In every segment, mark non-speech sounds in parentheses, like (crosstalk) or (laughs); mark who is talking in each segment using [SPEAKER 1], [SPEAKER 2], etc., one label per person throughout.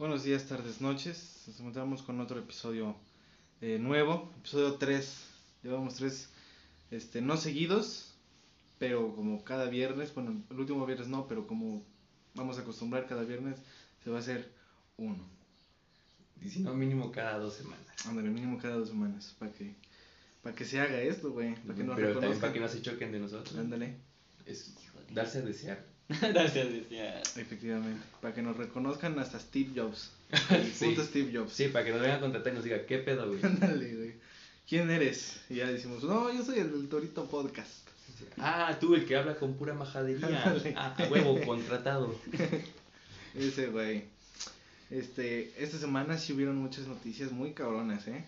[SPEAKER 1] Buenos días, tardes, noches. Nos encontramos con otro episodio eh, nuevo, episodio 3. Llevamos tres, este, no seguidos, pero como cada viernes, bueno, el último viernes no, pero como vamos a acostumbrar cada viernes, se va a hacer uno.
[SPEAKER 2] Y si no, mínimo cada dos semanas.
[SPEAKER 1] Ándale, mínimo cada dos semanas, para que, para que se haga esto, güey. Para que nos
[SPEAKER 2] Pero también
[SPEAKER 1] reconozcan.
[SPEAKER 2] para que no se choquen de nosotros.
[SPEAKER 1] Ándale,
[SPEAKER 2] Es darse a desear. (laughs)
[SPEAKER 3] Gracias,
[SPEAKER 1] efectivamente. Para que nos reconozcan hasta Steve Jobs. (laughs) El
[SPEAKER 2] Sí.
[SPEAKER 1] puto Steve Jobs.
[SPEAKER 2] Sí, para que nos vengan a contratar y nos diga, ¿qué pedo, güey?
[SPEAKER 1] Ándale, güey. ¿Quién eres? Y ya decimos, no, yo soy el del Torito Podcast.
[SPEAKER 2] Ah, tú, el que habla con pura majadería.
[SPEAKER 1] Ándale.
[SPEAKER 2] Ah, a huevo, contratado. (laughs)
[SPEAKER 1] Ese güey. Este, esta semana sí hubieron muchas noticias muy cabronas, ¿eh?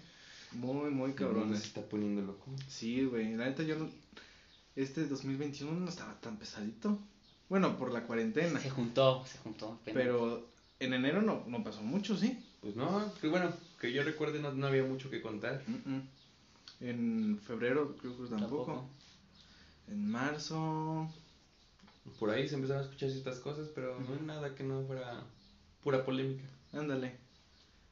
[SPEAKER 1] Muy, muy
[SPEAKER 2] Se
[SPEAKER 1] cabronas.
[SPEAKER 2] está poniendo loco.
[SPEAKER 1] Sí, güey. La neta yo no... Este 2021 no estaba tan pesadito. Bueno, por la cuarentena.
[SPEAKER 3] Se juntó, se juntó. apenas.
[SPEAKER 1] Pero en enero no, no pasó mucho, ¿sí?
[SPEAKER 2] Pues no, que bueno, que yo recuerde no, no había mucho que contar.
[SPEAKER 1] Mm, mm. En febrero creo que tampoco.
[SPEAKER 3] Tampoco.
[SPEAKER 1] En marzo...
[SPEAKER 2] Por ahí se empezaron a escuchar ciertas cosas, pero no hay nada que no fuera pura polémica.
[SPEAKER 1] Ándale.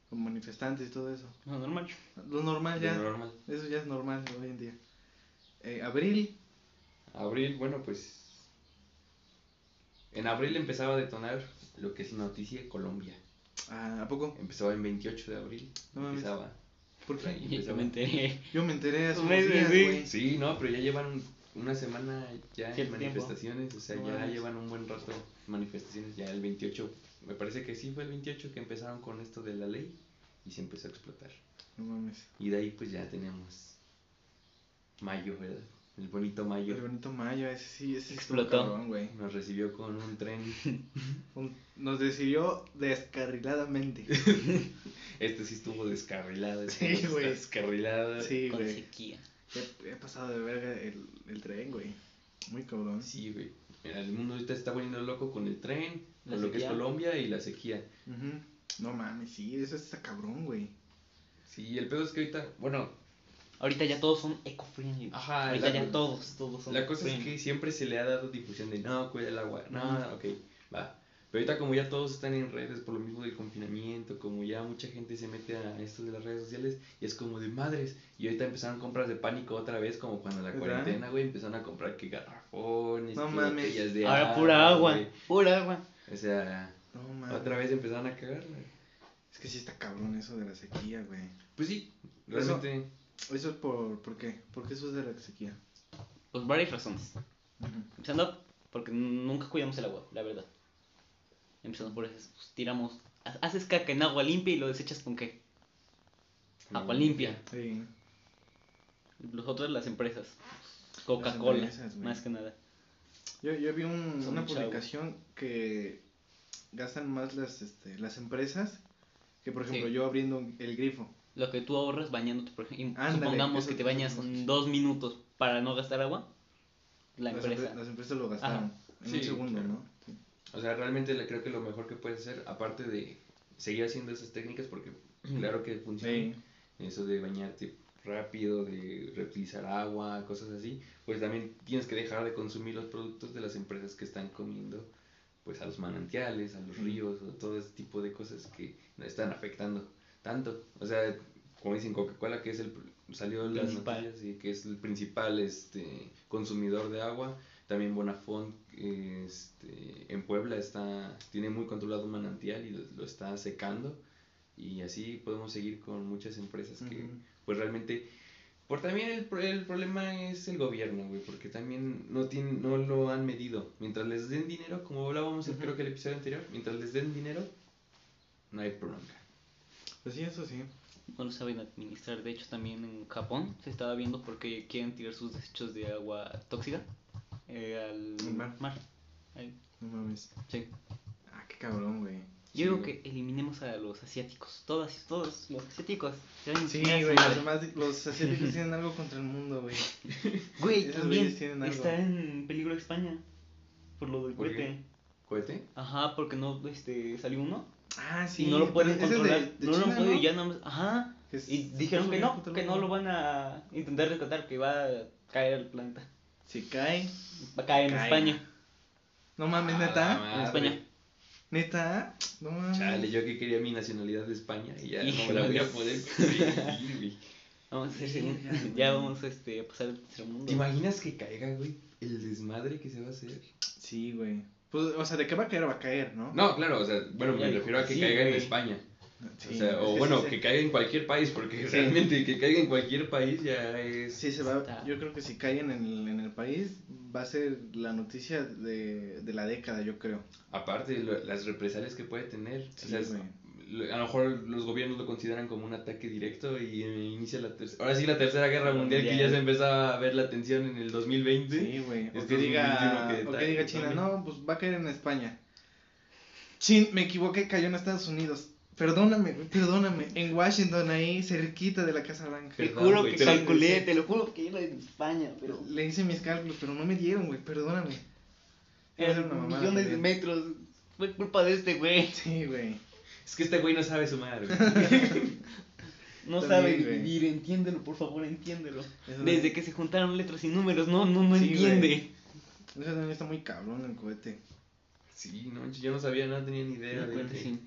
[SPEAKER 1] Con manifestantes y todo eso.
[SPEAKER 3] No, normal.
[SPEAKER 1] Lo normal ya.
[SPEAKER 2] normal.
[SPEAKER 1] Eso ya es normal hoy en día. Eh, abril.
[SPEAKER 2] Abril, bueno, pues. En abril empezaba a detonar lo que es noticia de Colombia.
[SPEAKER 1] Ah, ¿A poco?
[SPEAKER 2] Empezaba en 28 de abril.
[SPEAKER 1] No mames.
[SPEAKER 2] empezaba.
[SPEAKER 1] ¿Por qué?
[SPEAKER 3] Yo me enteré.
[SPEAKER 1] Yo me enteré hace
[SPEAKER 3] Un
[SPEAKER 1] unos
[SPEAKER 3] mes,
[SPEAKER 1] días,
[SPEAKER 3] sí.
[SPEAKER 1] güey.
[SPEAKER 2] Sí, no, pero ya llevan una semana ya en
[SPEAKER 3] tiempo.
[SPEAKER 2] manifestaciones, o sea,
[SPEAKER 1] No
[SPEAKER 2] ya
[SPEAKER 1] mames.
[SPEAKER 2] llevan un buen rato manifestaciones, ya el 28, me parece que sí fue el 28 que empezaron con esto de la ley y se empezó a explotar.
[SPEAKER 1] No mames.
[SPEAKER 2] Y de ahí pues ya tenemos mayo, ¿verdad? El bonito mayo
[SPEAKER 1] El bonito mayo, ese sí, ese sí estuvo
[SPEAKER 3] Explotó.
[SPEAKER 1] cabrón, güey.
[SPEAKER 2] nos recibió con un tren, (laughs)
[SPEAKER 1] Un- Nos decidió descarriladamente. (laughs)
[SPEAKER 2] este sí estuvo descarrilado,
[SPEAKER 1] Sí,
[SPEAKER 2] este
[SPEAKER 1] güey.
[SPEAKER 2] descarrilado.
[SPEAKER 1] Sí,
[SPEAKER 3] Con
[SPEAKER 1] güey.
[SPEAKER 3] sequía.
[SPEAKER 1] He, he pasado de verga el, el tren, güey. Muy cabrón.
[SPEAKER 2] Sí, güey. Mira, el mundo ahorita está poniendo loco con el tren,
[SPEAKER 3] La
[SPEAKER 2] con lo que es. Colombia y la sequía.
[SPEAKER 1] No mames, sí, eso está cabrón, güey.
[SPEAKER 2] Sí, el pedo es que ahorita, bueno,
[SPEAKER 3] Ahorita ya todos son eco-friendly.
[SPEAKER 2] Ajá,
[SPEAKER 3] Ahorita
[SPEAKER 2] la-
[SPEAKER 3] ya todos, todos son
[SPEAKER 2] La cosa es que siempre se le ha dado difusión de no, cuida el agua, no,
[SPEAKER 1] Ujú.
[SPEAKER 2] ok, va. Pero ahorita como ya todos están en redes por lo mismo del confinamiento, como ya mucha gente se mete a esto de las redes sociales, y es como de madres. Y ahorita empezaron compras de pánico otra vez, como cuando la
[SPEAKER 1] ¿Verdad?
[SPEAKER 2] cuarentena, güey, empezaron a comprar que garrafones,
[SPEAKER 1] No mames.
[SPEAKER 2] de
[SPEAKER 3] Ahora pura agua,
[SPEAKER 2] güey.
[SPEAKER 3] pura agua.
[SPEAKER 2] O sea,
[SPEAKER 1] No mames.
[SPEAKER 2] otra vez empezaron a cagar, güey.
[SPEAKER 1] Es que sí está cabrón eso de la sequía, güey.
[SPEAKER 2] Pues sí, realmente...
[SPEAKER 1] Eso es por, ¿por qué? ¿Por qué eso es de la sequía?
[SPEAKER 3] Pues varias razones.
[SPEAKER 1] Ujú.
[SPEAKER 3] Empezando porque nunca cuidamos el agua, la verdad. Empezando por eso, pues, tiramos, ha- haces caca en agua limpia y lo desechas con qué? Agua limpia.
[SPEAKER 1] Sí.
[SPEAKER 3] Los otros las empresas. Coca-Cola,
[SPEAKER 1] empresas, güey.
[SPEAKER 3] más que nada.
[SPEAKER 1] Yo, yo vi un- una publicación que gastan más las, este, las empresas que, por ejemplo,
[SPEAKER 3] Sí.
[SPEAKER 1] yo abriendo el grifo.
[SPEAKER 3] Lo que tú ahorras bañándote, por ejemplo.
[SPEAKER 1] Ándale,
[SPEAKER 3] supongamos que te bañas en dos minutos para no gastar agua. La
[SPEAKER 1] las,
[SPEAKER 3] empresa.
[SPEAKER 1] empre- las empresas lo gastaron
[SPEAKER 3] Ajá.
[SPEAKER 1] en
[SPEAKER 2] Sí,
[SPEAKER 1] un segundo,
[SPEAKER 2] claro.
[SPEAKER 1] ¿no? Sí.
[SPEAKER 2] O sea, realmente le- creo que lo mejor que puedes hacer, aparte de seguir haciendo esas técnicas, porque claro que funciona,
[SPEAKER 1] Sí.
[SPEAKER 2] eso de bañarte rápido, de reutilizar agua, cosas así, pues también tienes que dejar de consumir los productos de las empresas que están comiendo pues a los manantiales, a los ríos, o todo ese tipo de cosas que nos están afectando tanto. O sea, como dicen Coca-Cola, que es el salió en las
[SPEAKER 3] Principal.
[SPEAKER 2] noticias y que es el principal este consumidor de agua, también Bonafont este, en Puebla está tiene muy controlado un manantial y lo, lo está secando y así podemos seguir con muchas empresas que pues realmente por también el, el problema es el gobierno, güey, porque también no tienen, no lo han medido. Mientras les den dinero, como hablábamos
[SPEAKER 3] Ujú.
[SPEAKER 2] creo que el episodio anterior, mientras les den dinero, no hay bronca.
[SPEAKER 1] Pues sí, eso sí.
[SPEAKER 3] No lo saben administrar. De hecho, también en Japón se estaba viendo porque quieren tirar sus desechos de agua tóxica eh, al
[SPEAKER 1] mar.
[SPEAKER 3] mar. Ahí,
[SPEAKER 1] No mames.
[SPEAKER 3] sí.
[SPEAKER 1] Ah, qué cabrón, güey.
[SPEAKER 3] Yo
[SPEAKER 2] Sí,
[SPEAKER 3] digo
[SPEAKER 2] güey.
[SPEAKER 3] que eliminemos a los asiáticos. Todos, todos los asiáticos.
[SPEAKER 1] Sí, güey,
[SPEAKER 3] madre.
[SPEAKER 1] los, demás- los (laughs) asiáticos tienen algo contra el mundo, güey.
[SPEAKER 3] Güey,
[SPEAKER 1] Esos
[SPEAKER 3] también
[SPEAKER 1] güeyes tienen algo.
[SPEAKER 3] está en peligro España. Por lo del cohete.
[SPEAKER 2] ¿Cohete?
[SPEAKER 3] Ajá, porque no este, salió uno.
[SPEAKER 1] Ah, sí.
[SPEAKER 3] y no lo pueden
[SPEAKER 1] de-
[SPEAKER 3] controlar.
[SPEAKER 1] de
[SPEAKER 3] no lo pueden,
[SPEAKER 1] ¿no?
[SPEAKER 3] ya más. Ajá.
[SPEAKER 1] Es-
[SPEAKER 3] Y dijeron que no, que no lo van a intentar rescatar, que va a caer al planeta.
[SPEAKER 1] Si cae.
[SPEAKER 3] Va a caer en
[SPEAKER 1] Cae.
[SPEAKER 3] España.
[SPEAKER 1] No mames,
[SPEAKER 2] Ah,
[SPEAKER 1] neta.
[SPEAKER 3] En. España.
[SPEAKER 1] Neta, no mames.
[SPEAKER 2] Chale, yo que quería mi nacionalidad de España y ya no me la voy a poder conseguir, güey.
[SPEAKER 3] Vamos a hacer
[SPEAKER 1] ya,
[SPEAKER 3] vamos este, a pasar al tercer mundo.
[SPEAKER 2] ¿Te imaginas que caiga, güey? El desmadre que se va a hacer.
[SPEAKER 1] Sí, güey. Pues, o sea, de qué va a caer, va a caer, ¿no?
[SPEAKER 2] No, claro, o sea, bueno, me refiero a que
[SPEAKER 3] sí,
[SPEAKER 2] caiga en. España.
[SPEAKER 1] Sí,
[SPEAKER 2] o sea, o
[SPEAKER 1] que
[SPEAKER 2] bueno,
[SPEAKER 1] sí,
[SPEAKER 2] que caiga en cualquier país, porque
[SPEAKER 1] Sí.
[SPEAKER 2] realmente que caiga en cualquier país ya es...
[SPEAKER 1] Sí, se va. Yo creo que si caen en el, en el país, va a ser la noticia de, de la década, yo creo.
[SPEAKER 2] Aparte, lo- las represalias que puede tener.
[SPEAKER 1] Sí,
[SPEAKER 2] o sea, es- a lo mejor los gobiernos lo consideran como un ataque directo y eh, inicia la tercera... Ahora sí, la tercera guerra mundial, que ya se empezaba a ver la tensión en el 2020.
[SPEAKER 1] Sí, güey. O que diga,
[SPEAKER 2] 2021 que
[SPEAKER 1] o que diga China,
[SPEAKER 2] también.
[SPEAKER 1] no, pues va a caer en España. Chin, me equivoqué, cayó en Estados Unidos. Perdóname, güey, perdóname. En Washington, ahí, cerquita de la Casa Blanca.
[SPEAKER 3] Te juro que calculé, te lo juro que era en España, pero.
[SPEAKER 1] Le hice mis cálculos, pero no me dieron, güey, perdóname. Iba
[SPEAKER 3] millones de metros. Fue culpa de este güey.
[SPEAKER 1] Sí, güey.
[SPEAKER 2] Es que este güey no sabe sumar, (laughs) güey.
[SPEAKER 3] No
[SPEAKER 1] También,
[SPEAKER 3] sabe
[SPEAKER 1] güey.
[SPEAKER 3] dividir, entiéndelo, por favor, entiéndelo.
[SPEAKER 1] Eso
[SPEAKER 3] Desde que se juntaron letras y números, no, no, no
[SPEAKER 1] Sí,
[SPEAKER 3] entiende.
[SPEAKER 1] Eso también está muy cabrón el cohete.
[SPEAKER 2] Sí, no, yo no sabía, no tenía ni idea de que...
[SPEAKER 3] sí.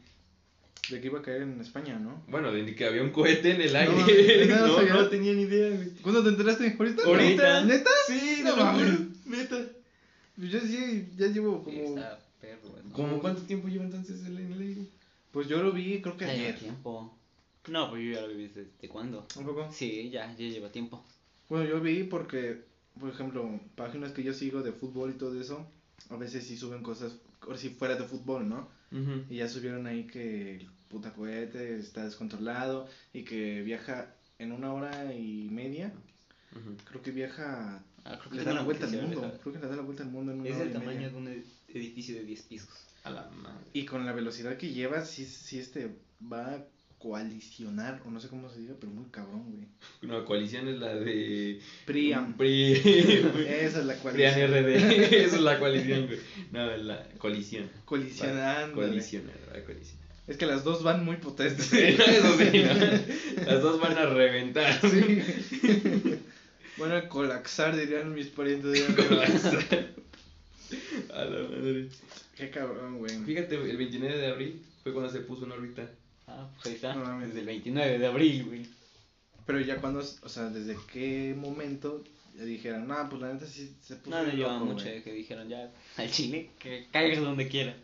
[SPEAKER 1] De que iba a caer en España, ¿no?
[SPEAKER 2] Bueno, de que había un cohete en el
[SPEAKER 1] No,
[SPEAKER 2] aire.
[SPEAKER 1] no,
[SPEAKER 2] No, (laughs) tenía ni idea, güey.
[SPEAKER 1] ¿Cuándo te enteraste? ¿Ahorita?
[SPEAKER 2] ¿Ahorita?
[SPEAKER 1] ¿Neta?
[SPEAKER 2] Sí,
[SPEAKER 1] No mames.
[SPEAKER 2] neta.
[SPEAKER 1] Pues yo sí, ya llevo como...
[SPEAKER 3] está perro, güey, ¿no?
[SPEAKER 2] ¿Cómo cuánto tiempo lleva entonces el en el aire?
[SPEAKER 1] Pues yo lo vi, creo que
[SPEAKER 3] Ya lleva tiempo. No, pues yo ya lo vi desde desde cuándo.
[SPEAKER 1] ¿Un poco?
[SPEAKER 3] Sí, ya, ya lleva tiempo.
[SPEAKER 1] Bueno, yo vi porque, por ejemplo, páginas que yo sigo de fútbol y todo eso, a veces sí suben cosas, o si fuera de fútbol, ¿no? Y ya subieron ahí que el puta cohete está descontrolado y que viaja en una hora y media. Creo que viaja,
[SPEAKER 3] Ah, creo que
[SPEAKER 1] le
[SPEAKER 3] tengo
[SPEAKER 1] da la vuelta al mundo. Creo que le da la vuelta al mundo en una
[SPEAKER 3] Es
[SPEAKER 1] hora
[SPEAKER 3] el
[SPEAKER 1] y
[SPEAKER 3] tamaño
[SPEAKER 1] media.
[SPEAKER 3] de un ed- edificio de 10 pisos.
[SPEAKER 2] A la madre.
[SPEAKER 1] Y con la velocidad que lleva, sí, sí este va a coalicionar, o no sé cómo se diga, pero muy cabrón, güey.
[SPEAKER 2] No, coalición es la de...
[SPEAKER 1] Priam. (laughs)
[SPEAKER 2] Pri...
[SPEAKER 1] Esa es la coalición.
[SPEAKER 2] RD. (laughs) Esa es la coalición, güey. No, la colisión.
[SPEAKER 1] Colisionando.
[SPEAKER 2] Colisionar, la colisión.
[SPEAKER 1] Es que las dos van muy potentes.
[SPEAKER 2] Sí, eso sí, ¿no? Las dos van a reventar. (laughs)
[SPEAKER 1] Sí. Van a colapsar, dirían mis parientes. dirían,
[SPEAKER 2] A la madre.
[SPEAKER 1] Qué cabrón, güey.
[SPEAKER 2] Fíjate, el 29 de abril fue cuando se puso en órbita.
[SPEAKER 3] Ah, pues ahí está.
[SPEAKER 1] No mames.
[SPEAKER 3] Desde el 29 de abril, güey.
[SPEAKER 1] Pero ya cuando, o sea, ¿desde qué momento ya dijeron, no, pues la neta sí se puso
[SPEAKER 3] No, no
[SPEAKER 1] bien
[SPEAKER 3] lleva
[SPEAKER 1] loco,
[SPEAKER 3] mucho
[SPEAKER 1] güey"?
[SPEAKER 3] que dijeron ya al chile que caigas donde quiera.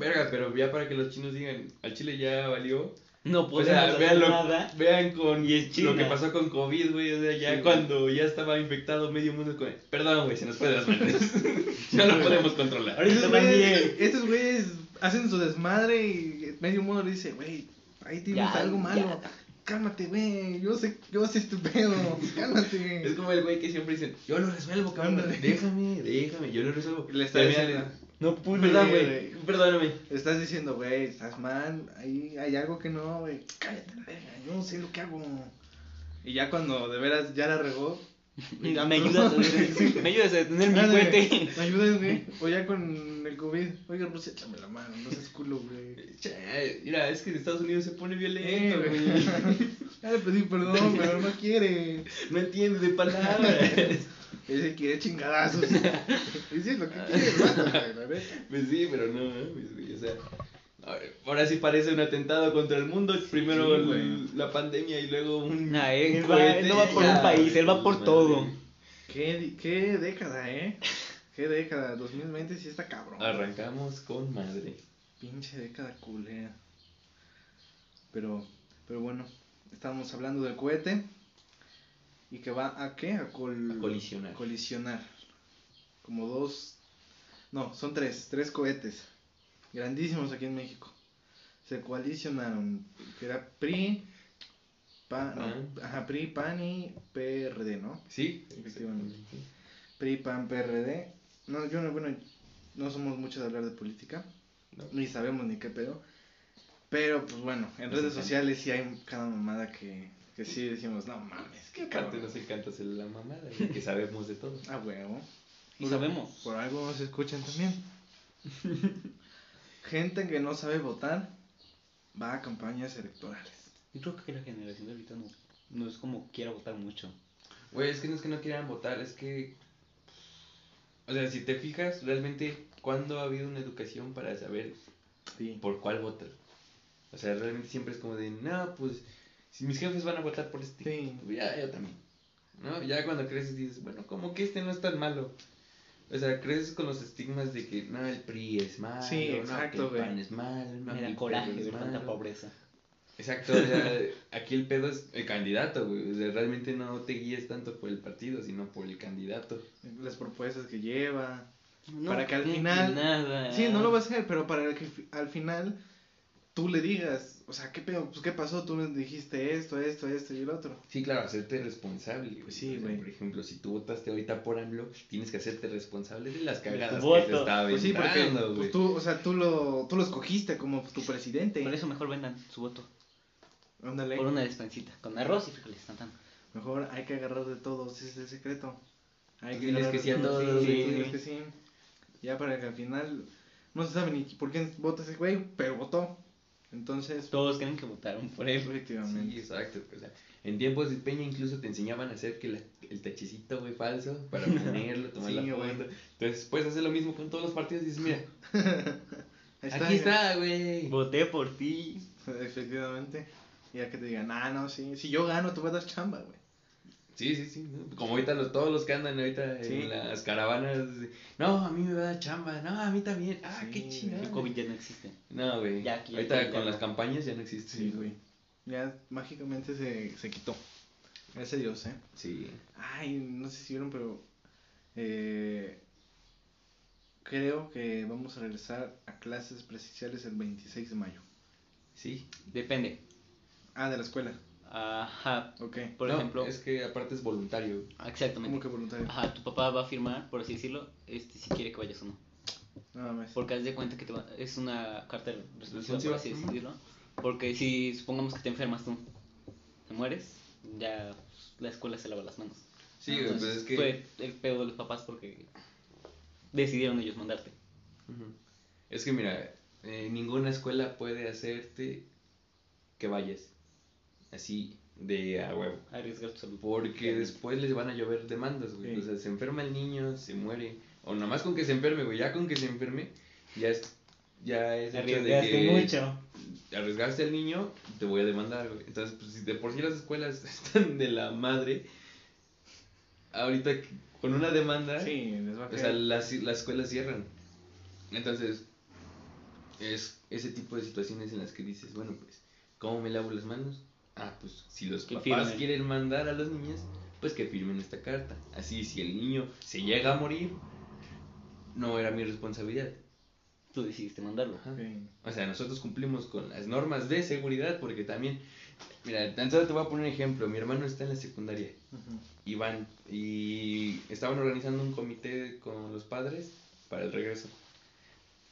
[SPEAKER 2] Verga, pero ya para que los chinos digan, al Chile ya valió.
[SPEAKER 3] No
[SPEAKER 2] O
[SPEAKER 3] podemos
[SPEAKER 2] sea,
[SPEAKER 3] hacer
[SPEAKER 2] vean, lo-
[SPEAKER 3] nada.
[SPEAKER 2] vean con
[SPEAKER 3] Y es China.
[SPEAKER 2] lo que pasó con COVID, güey. O sea, ya
[SPEAKER 1] Sí,
[SPEAKER 2] cuando ya estaba infectado medio mundo con. Perdón, güey, se nos fue de las manos. (laughs) no lo podemos controlar.
[SPEAKER 3] Ahorita
[SPEAKER 1] Estos güeyes, estos güeyes hacen su desmadre y medio mundo le dice, güey, ahí tienes
[SPEAKER 3] Ya,
[SPEAKER 1] algo malo.
[SPEAKER 3] ya.
[SPEAKER 1] Cálmate, güey, yo sé, yo sé este pedo, cálmate.
[SPEAKER 2] Es como el güey que siempre dicen, yo lo resuelvo, cabrón. Déjame, (laughs) déjame, yo lo resuelvo.
[SPEAKER 1] Le está diciendo,
[SPEAKER 3] No pude.
[SPEAKER 2] Perdón,
[SPEAKER 1] güey.
[SPEAKER 2] güey, perdóname.
[SPEAKER 1] Estás diciendo, güey, estás mal, ahí hay algo que no, güey, cállate la verga, yo no sé lo que hago. Y ya cuando de veras ya la regó, (laughs)
[SPEAKER 3] Me ayudas, a detener- me ayudas a detener mi cohete.
[SPEAKER 1] Me ayudas, güey. O ya con el COVID, oiga, Rusia, échame la mano, no seas culo, güey.
[SPEAKER 2] Mira, es que en Estados Unidos se pone
[SPEAKER 1] Eh,
[SPEAKER 2] violento,
[SPEAKER 1] güey.
[SPEAKER 2] güey. (laughs)
[SPEAKER 1] Ya le pedí perdón, pero no quiere.
[SPEAKER 2] No entiende de palabras. (laughs)
[SPEAKER 1] Ese quiere chingadazos. (laughs) Ese es lo que quiere, la neta.
[SPEAKER 2] Pues sí, pero no güey, o sea. Ahora sí parece un atentado contra el mundo. Primero
[SPEAKER 1] Sí,
[SPEAKER 2] el-
[SPEAKER 1] güey.
[SPEAKER 2] la pandemia y luego un.
[SPEAKER 3] Nah, él,
[SPEAKER 2] un
[SPEAKER 3] va, él no va por un país, él va por
[SPEAKER 2] madre.
[SPEAKER 3] todo.
[SPEAKER 1] ¿Qué, qué década, eh? Qué década. 2020 sí está cabrón.
[SPEAKER 2] Arrancamos con madre.
[SPEAKER 1] Pinche década culera. Pero, pero bueno, estábamos hablando del cohete. ¿Y que va a qué? A, col-
[SPEAKER 2] A colisionar.
[SPEAKER 1] colisionar. Como dos. No, son tres. Tres cohetes. Grandísimos aquí en México. Se coalicionaron. Que era PRI. PAN,
[SPEAKER 2] PAN.
[SPEAKER 1] ajá, PRI, PAN y PRD, ¿no?
[SPEAKER 2] Sí,
[SPEAKER 1] Efectivamente. PRI, PAN, PRD. No, yo no, bueno, no somos muchos de hablar de política.
[SPEAKER 2] No.
[SPEAKER 1] Ni sabemos ni qué pedo. Pero, pues bueno, en redes sociales sí hay cada mamada que, que sí decimos, no mames,
[SPEAKER 2] Que
[SPEAKER 1] qué
[SPEAKER 2] aparte
[SPEAKER 1] cabrón.
[SPEAKER 2] nos encanta hacer la mamada, güey, que sabemos de todo.
[SPEAKER 1] A huevo.
[SPEAKER 3] Y sabemos.
[SPEAKER 1] Por algo nos escuchan también. (laughs) Gente que no sabe votar va a campañas electorales.
[SPEAKER 3] Yo creo que la generación de ahorita no, no es como quiera votar mucho.
[SPEAKER 2] Güey, es que no es que no quieran votar, es que. O sea, si te fijas, realmente, ¿cuándo ha habido una educación para saber
[SPEAKER 1] Sí.
[SPEAKER 2] ¿por cuál votas? O sea, realmente siempre es como de, no, pues, si mis jefes van a votar por este,
[SPEAKER 1] Sí.
[SPEAKER 2] pues ya, yo también. ¿No? Ya cuando creces dices, bueno, como que este no es tan malo. O sea, creces con los estigmas de que, no, el PRI es malo,
[SPEAKER 1] Sí,
[SPEAKER 2] no, que el. PAN es malo, no, el
[SPEAKER 3] coraje
[SPEAKER 2] PRI es
[SPEAKER 3] ver tanta
[SPEAKER 2] malo.
[SPEAKER 3] pobreza.
[SPEAKER 2] Exacto, o sea, (laughs) aquí el pedo es el candidato, güey. O sea, realmente no te guíes tanto por el partido, sino por el candidato.
[SPEAKER 1] Las propuestas que lleva.
[SPEAKER 3] No,
[SPEAKER 1] Para que al final-
[SPEAKER 3] Nada.
[SPEAKER 1] Sí, no lo va a hacer, pero para que al final tú le digas, o sea, ¿qué pedo? Pues, ¿qué pasó? Tú me dijiste esto, esto, esto y el otro.
[SPEAKER 2] Sí, claro, hacerte responsable. güey.
[SPEAKER 1] Sí,
[SPEAKER 2] O sea,
[SPEAKER 1] güey.
[SPEAKER 2] Por ejemplo, si tú votaste ahorita por AMLO, tienes que hacerte responsable de las
[SPEAKER 3] tu
[SPEAKER 2] cagadas que
[SPEAKER 3] voto.
[SPEAKER 2] se está
[SPEAKER 1] Pues sí, porque
[SPEAKER 2] güey.
[SPEAKER 1] pues, tú, o sea, tú lo, tú lo escogiste como tu presidente.
[SPEAKER 3] Por eso mejor vendan su voto.
[SPEAKER 1] Ándale.
[SPEAKER 3] Por una despensita. Con arroz y frijoles.
[SPEAKER 1] Mejor hay que agarrar de todos, ese es el secreto. Hay
[SPEAKER 2] Tú diles
[SPEAKER 1] agarrar
[SPEAKER 2] que
[SPEAKER 1] de
[SPEAKER 2] sí a
[SPEAKER 1] todos, sí, diles que sí. Ya para que al final no se sabe ni por qué vota ese güey, pero votó. Entonces,
[SPEAKER 3] Todos creen que votaron por él.
[SPEAKER 2] Sí,
[SPEAKER 1] efectivamente.
[SPEAKER 2] exacto. O sea, en tiempos de Peña incluso te enseñaban a hacer que la- el tachecito, güey, falso, para (laughs) ponerlo, tomar
[SPEAKER 1] Sí,
[SPEAKER 2] la
[SPEAKER 1] güey.
[SPEAKER 2] foto. Entonces puedes hacer lo mismo con todos los partidos y dices, mira, (laughs) aquí está, güey.
[SPEAKER 3] Voté por ti. (laughs)
[SPEAKER 1] Efectivamente. Y ya que te digan, ah, no, sí, si yo gano, tú vas a dar chamba, güey.
[SPEAKER 2] Sí, sí, sí. Como ahorita los, todos los que andan ahorita
[SPEAKER 1] Sí.
[SPEAKER 2] en las caravanas. No, a mí me va a dar chamba. No, a mí también. Ah,
[SPEAKER 1] Sí,
[SPEAKER 2] qué chingada.
[SPEAKER 3] El COVID ya no existe.
[SPEAKER 2] No, güey.
[SPEAKER 3] Ya aquí-
[SPEAKER 2] ahorita con las campañas ya no existe.
[SPEAKER 1] Sí, güey. Ya mágicamente se, se quitó. Gracias a Dios, ¿eh?
[SPEAKER 2] Sí.
[SPEAKER 1] Ay, no sé si vieron, pero eh, creo que vamos a regresar a clases presenciales el 26 de mayo.
[SPEAKER 2] Sí.
[SPEAKER 3] Depende.
[SPEAKER 1] Ah, de la escuela.
[SPEAKER 3] Ajá.
[SPEAKER 1] Ok.
[SPEAKER 3] Por
[SPEAKER 2] No,
[SPEAKER 3] ejemplo.
[SPEAKER 2] Es que aparte es voluntario.
[SPEAKER 3] Exactamente.
[SPEAKER 1] ¿Cómo que voluntario?
[SPEAKER 3] Ajá, tu papá va a firmar, por así decirlo, este, si quiere que vayas o no.
[SPEAKER 1] Nada más.
[SPEAKER 3] Porque haz de cuenta que te va- es una carta de Responsiva, por así decirlo. Porque si supongamos que te enfermas tú, te mueres, ya pues, la escuela se lava las manos.
[SPEAKER 2] Sí, güey,
[SPEAKER 3] Entonces,
[SPEAKER 2] pues es que.
[SPEAKER 3] Fue el pedo de los papás porque decidieron ellos mandarte.
[SPEAKER 2] Ujú. Es que mira, eh, ninguna escuela puede hacerte que vayas así de a huevo.
[SPEAKER 3] Arriesgar tu salud.
[SPEAKER 2] Porque después les van a llover demandas, güey.
[SPEAKER 1] Sí.
[SPEAKER 2] O sea, se enferma el niño, se muere. O nomás con que se enferme, güey. Ya con que se enferme, ya es. Ya es hecho de
[SPEAKER 3] Arriesgaste
[SPEAKER 2] que
[SPEAKER 3] mucho.
[SPEAKER 2] arriesgaste al niño, te voy a demandar, güey. Entonces, pues si de por sí las escuelas (laughs) están de la madre, ahorita con una demanda,
[SPEAKER 1] Sí, les va a
[SPEAKER 2] o sea, las, las escuelas cierran. Entonces, es ese tipo de situaciones en las que dices, bueno, pues, ¿cómo me lavo las manos? Ah, pues, si los
[SPEAKER 3] Que
[SPEAKER 2] papás
[SPEAKER 3] firmen.
[SPEAKER 2] quieren mandar a los niños, pues que firmen esta carta. Así, si el niño se llega a morir, no era mi responsabilidad.
[SPEAKER 3] Tú decidiste mandarlo.
[SPEAKER 2] O sea, nosotros cumplimos con las normas de seguridad porque también, mira, tan solo te voy a poner un ejemplo. Mi hermano está en la secundaria y van y estaban organizando un comité con los padres para el regreso.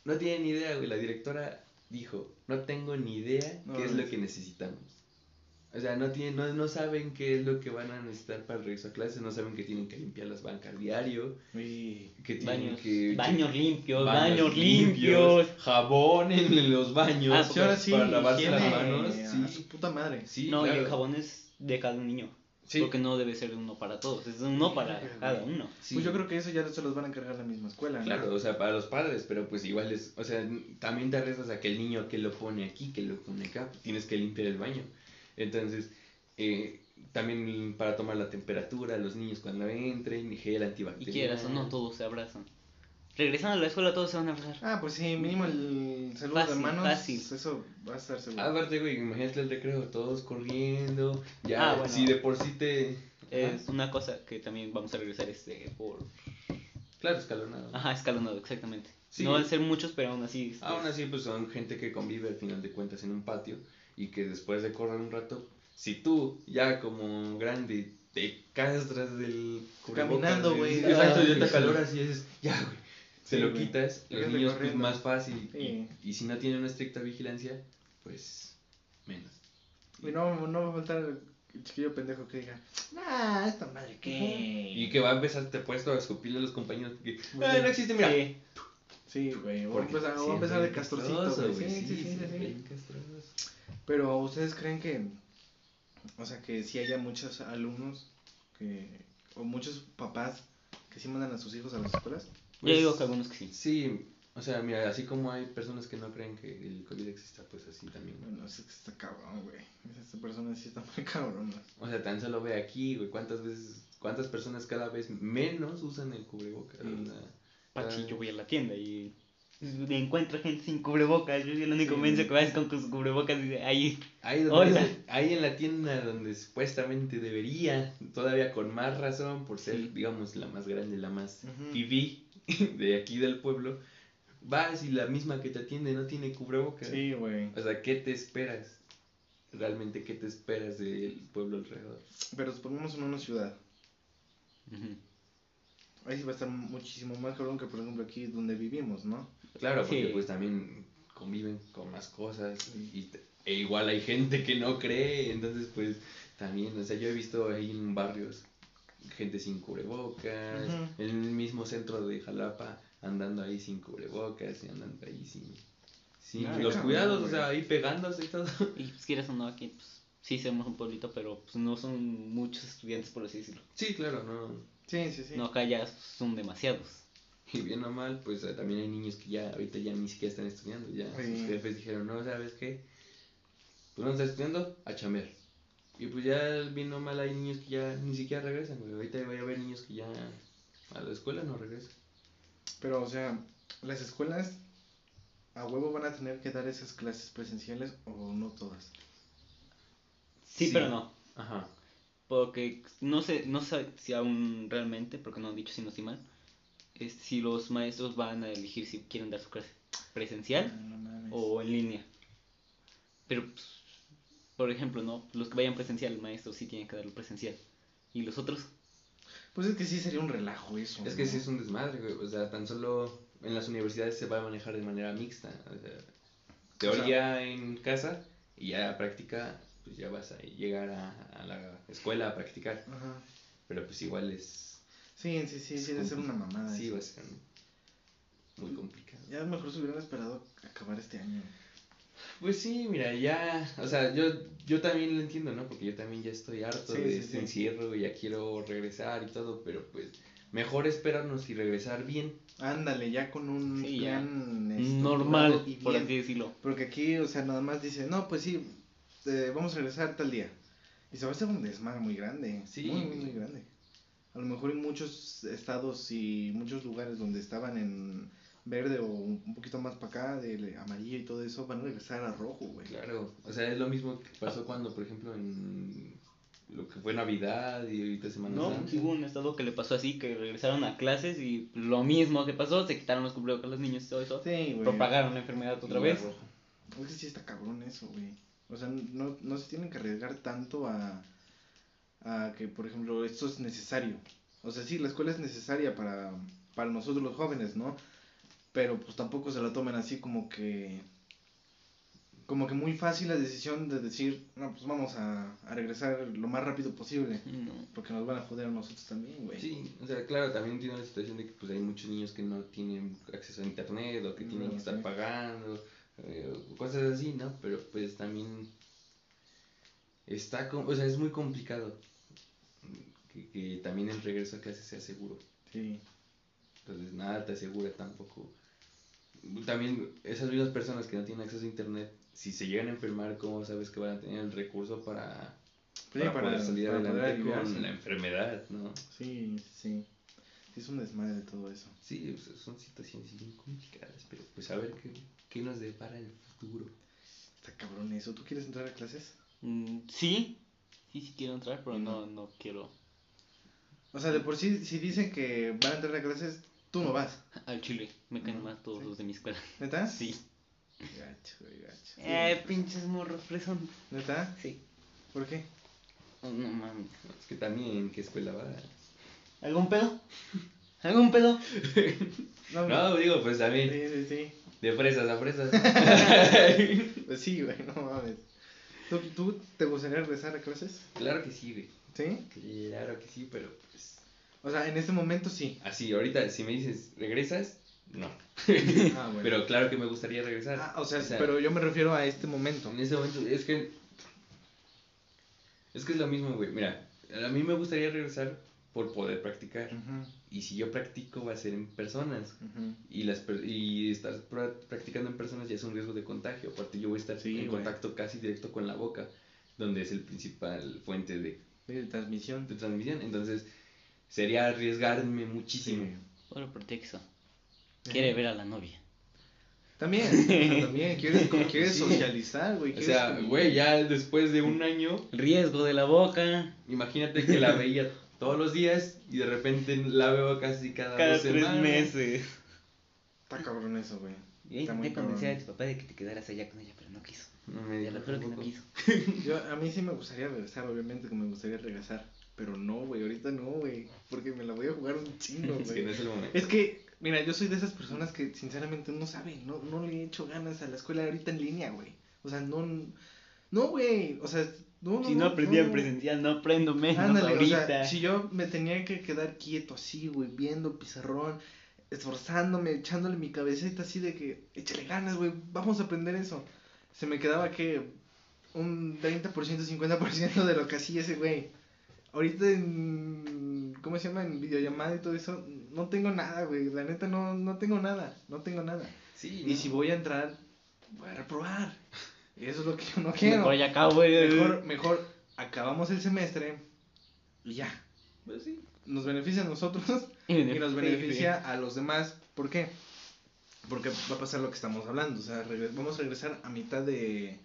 [SPEAKER 2] No tienen ni idea, güey. La directora dijo, no tengo ni idea
[SPEAKER 1] No,
[SPEAKER 2] qué es
[SPEAKER 1] no
[SPEAKER 2] lo que necesitamos. O sea, no, tienen, no, no saben qué es lo que van a necesitar para el regreso a clases, no saben que tienen que limpiar las bancas diario,
[SPEAKER 1] Y
[SPEAKER 2] que tienen
[SPEAKER 3] Baños,
[SPEAKER 2] que...
[SPEAKER 3] baños limpios,
[SPEAKER 2] baños
[SPEAKER 3] baños limpios.
[SPEAKER 2] jabón en los baños
[SPEAKER 3] Ah,
[SPEAKER 1] Sí, ahora sí,
[SPEAKER 2] para lavarse las manos.
[SPEAKER 1] a
[SPEAKER 2] Sí,
[SPEAKER 1] su puta madre.
[SPEAKER 2] sí,
[SPEAKER 3] no, y el jabón es de cada niño.
[SPEAKER 2] Sí.
[SPEAKER 3] Porque no debe ser uno para todos, es uno para cada uno.
[SPEAKER 2] Sí.
[SPEAKER 1] Pues yo creo que eso ya se los van a encargar la misma escuela. ¿no?
[SPEAKER 2] Claro, o sea, para los padres, pero pues igual es, o sea, también te arriesgas a que el niño que lo pone aquí, que lo pone acá, pues tienes que limpiar el baño. Entonces, eh, también para tomar la temperatura, los niños cuando entren, gel
[SPEAKER 3] Y
[SPEAKER 2] antibacterial.
[SPEAKER 3] quieras o no, todos se abrazan. Regresando a la escuela, todos se van a abrazar.
[SPEAKER 1] Ah, pues sí, mínimo el saludo
[SPEAKER 3] Fácil,
[SPEAKER 1] de manos.
[SPEAKER 3] fácil.
[SPEAKER 1] Eso va a estar seguro.
[SPEAKER 2] Aparte, güey, imagínate el recreo, todos corriendo, ya,
[SPEAKER 3] Ah, bueno.
[SPEAKER 2] si de por sí te...
[SPEAKER 3] Es una cosa que también vamos a regresar este por...
[SPEAKER 2] Claro, escalonado.
[SPEAKER 3] Ajá, escalonado, exactamente.
[SPEAKER 2] Sí.
[SPEAKER 3] No van a ser muchos, pero aún así... este,
[SPEAKER 2] Aún así, pues son gente que convive al final de cuentas en un patio y que después de correr un rato, si tú ya como grande te castras del
[SPEAKER 1] Caminando, güey.
[SPEAKER 2] Exacto,
[SPEAKER 3] Ah,
[SPEAKER 2] ya te
[SPEAKER 3] sí.
[SPEAKER 2] acaloras y dices, ya, güey. Se
[SPEAKER 1] Sí,
[SPEAKER 2] lo
[SPEAKER 1] güey.
[SPEAKER 2] quitas, los niños pues más fácil
[SPEAKER 1] Sí.
[SPEAKER 2] y, y si no tienen una estricta vigilancia, pues menos.
[SPEAKER 1] Y no, no va a faltar el chiquillo pendejo que diga, nah, esta madre qué.
[SPEAKER 2] Y que va a empezar te puesto a escupirle a los compañeros "Ay,
[SPEAKER 1] bien.
[SPEAKER 2] no existe, mira.
[SPEAKER 3] sí.
[SPEAKER 1] Sí, güey, voy a empezar, voy a
[SPEAKER 2] siempre
[SPEAKER 1] empezar de güey. Sí, sí, sí, sí,
[SPEAKER 2] siempre
[SPEAKER 1] sí. Pero ustedes creen que, o sea, que sí haya muchos alumnos que, o muchos papás que sí mandan a sus hijos a las escuelas?
[SPEAKER 3] Yo digo que algunos que sí.
[SPEAKER 2] Sí, o sea, mira, así como hay personas que no creen que el exista pues así también.
[SPEAKER 1] Bueno, es que está cabrón, güey. Esta persona sí está muy cabrón.
[SPEAKER 2] O sea, tan solo ve aquí, güey, cuántas veces, cuántas personas cada vez menos usan el cubrebocas.
[SPEAKER 1] Sí.
[SPEAKER 3] Pachi, yo voy a la tienda y encuentro gente sin cubrebocas. Yo soy el único
[SPEAKER 1] Sí.
[SPEAKER 3] menso que va con sus cubrebocas y ahí.
[SPEAKER 2] Ahí, donde
[SPEAKER 3] Hola.
[SPEAKER 2] ahí en la tienda donde supuestamente debería, todavía con más razón, por ser,
[SPEAKER 3] Sí.
[SPEAKER 2] digamos, la más grande, la más fifí (laughs) de aquí del pueblo, vas y la misma que te atiende no tiene cubrebocas.
[SPEAKER 1] Sí, güey.
[SPEAKER 2] O sea, ¿qué te esperas? Realmente, ¿qué te esperas del pueblo alrededor?
[SPEAKER 1] Pero supongamos en una ciudad. Ahí sí va a estar muchísimo más cabrón que, por ejemplo, aquí donde vivimos, ¿no?
[SPEAKER 2] Claro, porque
[SPEAKER 3] Sí.
[SPEAKER 2] pues también conviven con más cosas y e igual hay gente que no cree, entonces pues también, o sea, yo he visto ahí en barrios gente sin cubrebocas, en el mismo centro de Jalapa andando ahí sin cubrebocas y andando ahí sin, sin
[SPEAKER 1] Ah,
[SPEAKER 2] los cuidados, o sea, ahí pegándose y todo.
[SPEAKER 3] Y pues quieras o no, aquí pues, sí somos un pueblito, pero pues no son muchos estudiantes, por así decirlo.
[SPEAKER 2] Sí, claro, no.
[SPEAKER 1] Sí, sí, sí.
[SPEAKER 3] No, acá ya son demasiados.
[SPEAKER 2] Y bien o mal, pues eh, también hay niños que ya ahorita ya ni siquiera están estudiando, ya
[SPEAKER 1] Sí.
[SPEAKER 2] sus jefes dijeron, no, ¿sabes qué? Pues no estás estudiando, a chambear. Y pues ya bien o mal hay niños que ya ni siquiera regresan, güey. Ahorita voy a ver niños que ya a la escuela no regresan.
[SPEAKER 1] Pero, o sea, las escuelas a huevo van a tener que dar esas clases presenciales o no todas.
[SPEAKER 3] Sí,
[SPEAKER 2] Sí.
[SPEAKER 3] pero no.
[SPEAKER 2] Ajá.
[SPEAKER 3] Porque no sé, no sé si aún realmente, porque no han dicho si no estoy mal, es si los maestros van a elegir si quieren dar su clase presencial
[SPEAKER 1] Ah, no
[SPEAKER 3] o en línea. Pero, pues, por ejemplo, ¿no? Los que vayan presencial, el maestro sí tiene que darlo presencial. ¿Y los otros?
[SPEAKER 1] Pues es que sí sería un relajo eso.
[SPEAKER 2] Es que sí es un desmadre, güey. O sea, tan solo en las universidades se va a manejar de manera mixta. O sea, teoría en casa y ya práctica, pues ya vas a llegar a, a la escuela a practicar.
[SPEAKER 1] Ajá.
[SPEAKER 2] Pero pues igual es...
[SPEAKER 1] Sí, sí, sí, sí, debe ser una mamada.
[SPEAKER 2] Sí,
[SPEAKER 1] eso.
[SPEAKER 2] va a ser muy complicado.
[SPEAKER 1] Ya mejor se hubieran esperado acabar este año.
[SPEAKER 2] Pues sí, mira, ya, o sea, yo, yo también lo entiendo, ¿no? Porque yo también ya estoy harto
[SPEAKER 1] Sí,
[SPEAKER 2] de
[SPEAKER 1] sí,
[SPEAKER 2] este
[SPEAKER 1] sí.
[SPEAKER 2] encierro y ya quiero regresar y todo, pero pues mejor esperarnos y regresar bien.
[SPEAKER 1] Ándale, ya con un plan
[SPEAKER 3] Normal,
[SPEAKER 1] y
[SPEAKER 3] por
[SPEAKER 1] bien.
[SPEAKER 3] así decirlo.
[SPEAKER 1] Porque aquí, o sea, nada más dice, no, pues sí, eh, vamos a regresar tal día. Y se va a hacer un desmadre muy grande.
[SPEAKER 2] Sí.
[SPEAKER 1] Muy, muy, muy grande. A lo mejor en muchos estados y muchos lugares donde estaban en verde o un poquito más para acá, de amarillo y todo eso, van a regresar a rojo, güey.
[SPEAKER 2] Claro, o sea, es lo mismo que pasó cuando, por ejemplo, en lo que fue Navidad y ahorita Semana
[SPEAKER 3] No,
[SPEAKER 2] Santa.
[SPEAKER 3] sí hubo un estado que le pasó así, que regresaron a clases y lo mismo que pasó, se quitaron los cubrebocas a los niños y todo eso.
[SPEAKER 1] Sí, güey.
[SPEAKER 3] Propagaron la enfermedad otra vez.
[SPEAKER 2] rojo.
[SPEAKER 1] Es que sí está cabrón eso, güey. O sea, no, no se tienen que arriesgar tanto a, a que, por ejemplo, esto es necesario. O sea, sí, la escuela es necesaria para, para nosotros los jóvenes, ¿no? Pero pues tampoco se la tomen así como que... Como que muy fácil la decisión de decir, no, pues vamos a, a regresar lo más rápido posible.
[SPEAKER 3] No.
[SPEAKER 1] Porque nos van a joder a nosotros también, güey.
[SPEAKER 2] Sí, o sea, claro, también tiene la situación de que pues hay muchos niños que no tienen acceso a internet o que tienen
[SPEAKER 1] No,
[SPEAKER 2] que estar
[SPEAKER 1] sí.
[SPEAKER 2] pagando, eh, cosas así, ¿no? Pero pues también está, com- o sea, es muy complicado que, que también el regreso a clase sea seguro.
[SPEAKER 1] Sí.
[SPEAKER 2] Entonces nada te asegura tampoco. También esas mismas personas que no tienen acceso a internet, si se llegan a enfermar, ¿cómo sabes que van a tener el recurso para,
[SPEAKER 1] Sí,
[SPEAKER 2] para,
[SPEAKER 1] para-
[SPEAKER 2] poder salir
[SPEAKER 1] para
[SPEAKER 2] adelante con la enfermedad, ¿no?
[SPEAKER 1] Sí, sí. Sí, es un desmadre todo eso.
[SPEAKER 2] Sí, pues, son situaciones bien complicadas, pero pues a ver qué, qué nos depara el futuro.
[SPEAKER 1] Está cabrón eso. ¿Tú quieres entrar a clases?
[SPEAKER 3] Mm, sí, sí, sí quiero entrar, pero no, no quiero
[SPEAKER 1] O sea, de por sí, si dicen que van a entrar a clases, tú no vas.
[SPEAKER 3] al chile. Me caen
[SPEAKER 1] No,
[SPEAKER 3] más todos
[SPEAKER 1] sí.
[SPEAKER 3] los de mi escuela.
[SPEAKER 1] ¿Neta?
[SPEAKER 3] Sí.
[SPEAKER 1] Gacho, güey, gacho.
[SPEAKER 3] Eh, pinches morros fresón.
[SPEAKER 1] ¿Neta?
[SPEAKER 3] Sí.
[SPEAKER 1] ¿Por qué?
[SPEAKER 3] Oh, no mames.
[SPEAKER 2] Es que también, ¿en qué escuela va?
[SPEAKER 3] ¿Algún pedo? ¿Algún pedo? (laughs)
[SPEAKER 1] No,
[SPEAKER 2] No, digo, pues también,
[SPEAKER 1] Sí, sí, sí.
[SPEAKER 2] de fresas a fresas. (laughs)
[SPEAKER 1] Pues sí, güey, no mames. ¿Tú, ¿Tú te gustaría regresar a clases?
[SPEAKER 2] claro que sí, güey.
[SPEAKER 1] ¿Sí?
[SPEAKER 2] Claro que sí, pero pues...
[SPEAKER 1] O sea, en este momento sí.
[SPEAKER 2] Así, ahorita, si me dices, ¿regresas? No.
[SPEAKER 1] Ah, (laughs) bueno.
[SPEAKER 2] Pero claro que me gustaría regresar.
[SPEAKER 1] Ah, o sea, pero yo me refiero a este momento.
[SPEAKER 2] En ese momento, es que. Es que es lo mismo, güey. Mira, a mí me gustaría regresar por poder practicar. Y si yo practico va a ser en personas. Y, las, per- y estar pra- practicando en personas ya es un riesgo de contagio. Aparte yo voy a estar
[SPEAKER 1] Sí,
[SPEAKER 2] en contacto casi directo con la boca, donde es el principal fuente de,
[SPEAKER 1] De transmisión.
[SPEAKER 2] de transmisión. Entonces sería arriesgarme muchísimo.
[SPEAKER 1] Sí.
[SPEAKER 3] Por pretexto. Quiere ver a la novia.
[SPEAKER 1] También, (laughs) también quieres, quieres
[SPEAKER 2] Sí.
[SPEAKER 1] socializar, güey.
[SPEAKER 2] O sea, güey, ya después de un año,
[SPEAKER 3] Riesgo de la boca.
[SPEAKER 2] imagínate que la veía todos los días y de repente la veo casi cada,
[SPEAKER 3] Cada
[SPEAKER 2] dos
[SPEAKER 3] tres
[SPEAKER 2] semanas.
[SPEAKER 3] meses.
[SPEAKER 1] Está cabrón eso, güey.
[SPEAKER 3] Y ahí
[SPEAKER 1] Está muy
[SPEAKER 3] intenté convencer a tu papá de que te quedaras allá con ella, pero no quiso.
[SPEAKER 2] No me
[SPEAKER 3] Y
[SPEAKER 2] dijo
[SPEAKER 3] a lo mejor que no quiso. (laughs)
[SPEAKER 1] Yo, a mí sí me gustaría regresar, obviamente que me gustaría regresar. Pero no, güey, ahorita no, güey. Porque me la voy a jugar un chingo, (laughs)
[SPEAKER 2] Es que no
[SPEAKER 1] güey.
[SPEAKER 2] es el momento.
[SPEAKER 1] Es que, mira, yo soy de esas personas que sinceramente no saben, no, no le he hecho ganas a la escuela ahorita en línea, güey. O sea, no, no, güey, o sea, no, no.
[SPEAKER 3] Si no aprendí en presencial, no aprendo menos
[SPEAKER 1] Ándale, o
[SPEAKER 3] ahorita.
[SPEAKER 1] sea, si yo me tenía que quedar quieto así, güey, viendo pizarrón, esforzándome, echándole mi cabecita así de que, échale ganas, güey, vamos a aprender eso. Se me quedaba que un 30%, 50% de lo que hacía ese güey. Ahorita en, ¿cómo se llama? En videollamada y todo eso, no tengo nada, güey, la neta no, no tengo nada, no tengo nada.
[SPEAKER 2] Sí,
[SPEAKER 1] Y
[SPEAKER 2] no.
[SPEAKER 1] si voy a entrar, voy a reprobar. Y eso es lo que yo no quiero.
[SPEAKER 3] Mejor ya acabo, güey.
[SPEAKER 1] Mejor, mejor acabamos el semestre y ya.
[SPEAKER 2] Pues sí.
[SPEAKER 1] Nos beneficia a nosotros
[SPEAKER 3] Y
[SPEAKER 1] y nos beneficia a los demás. ¿Por qué? Porque va a pasar lo que estamos hablando. O sea, vamos a regresar a mitad de.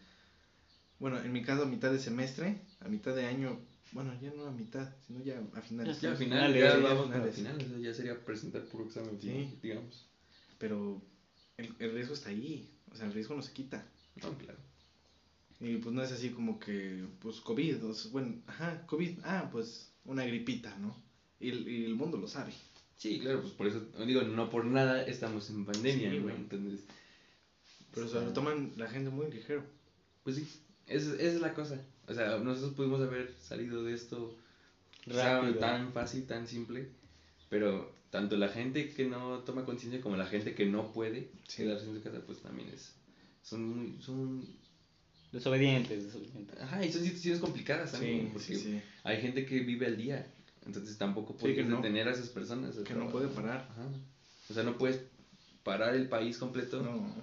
[SPEAKER 1] Bueno, en mi caso, a mitad de semestre, a mitad de año. Bueno, ya no a mitad, sino ya a finales.
[SPEAKER 2] Ya final,
[SPEAKER 3] finales,
[SPEAKER 2] ya vamos para
[SPEAKER 1] finales.
[SPEAKER 2] ya sería presentar puro examen,
[SPEAKER 1] Sí.
[SPEAKER 2] digamos.
[SPEAKER 1] Pero el, el riesgo está ahí. O sea, el riesgo no se quita.
[SPEAKER 2] No, claro.
[SPEAKER 1] Y pues no es así como que, pues COVID, o sea, bueno, ajá, COVID, ah, pues una gripita, ¿no? Y el mundo lo sabe.
[SPEAKER 2] Sí, claro, pues por eso, digo, no por nada estamos en pandemia,
[SPEAKER 1] Sí,
[SPEAKER 2] ¿no?
[SPEAKER 1] güey.
[SPEAKER 2] Entonces,
[SPEAKER 1] Pero se lo toman la gente muy ligero.
[SPEAKER 2] Pues sí, esa esa es la cosa. O sea, nosotros pudimos haber salido de esto
[SPEAKER 3] Rápido.
[SPEAKER 2] tan fácil, tan simple, pero tanto la gente que no toma conciencia como la gente que no puede
[SPEAKER 1] Sí.
[SPEAKER 2] quedarse en su casa, pues también es, son muy, son,
[SPEAKER 3] Desobedientes, desobedientes.
[SPEAKER 2] ajá, y son situaciones complicadas también,
[SPEAKER 1] Sí,
[SPEAKER 2] porque
[SPEAKER 1] sí, sí.
[SPEAKER 2] hay gente que vive al día, entonces tampoco
[SPEAKER 1] Sí,
[SPEAKER 2] puedes
[SPEAKER 1] no.
[SPEAKER 2] detener a esas personas.
[SPEAKER 1] Que no puede parar.
[SPEAKER 2] Ajá. O sea, no puedes parar el país completo.
[SPEAKER 1] No,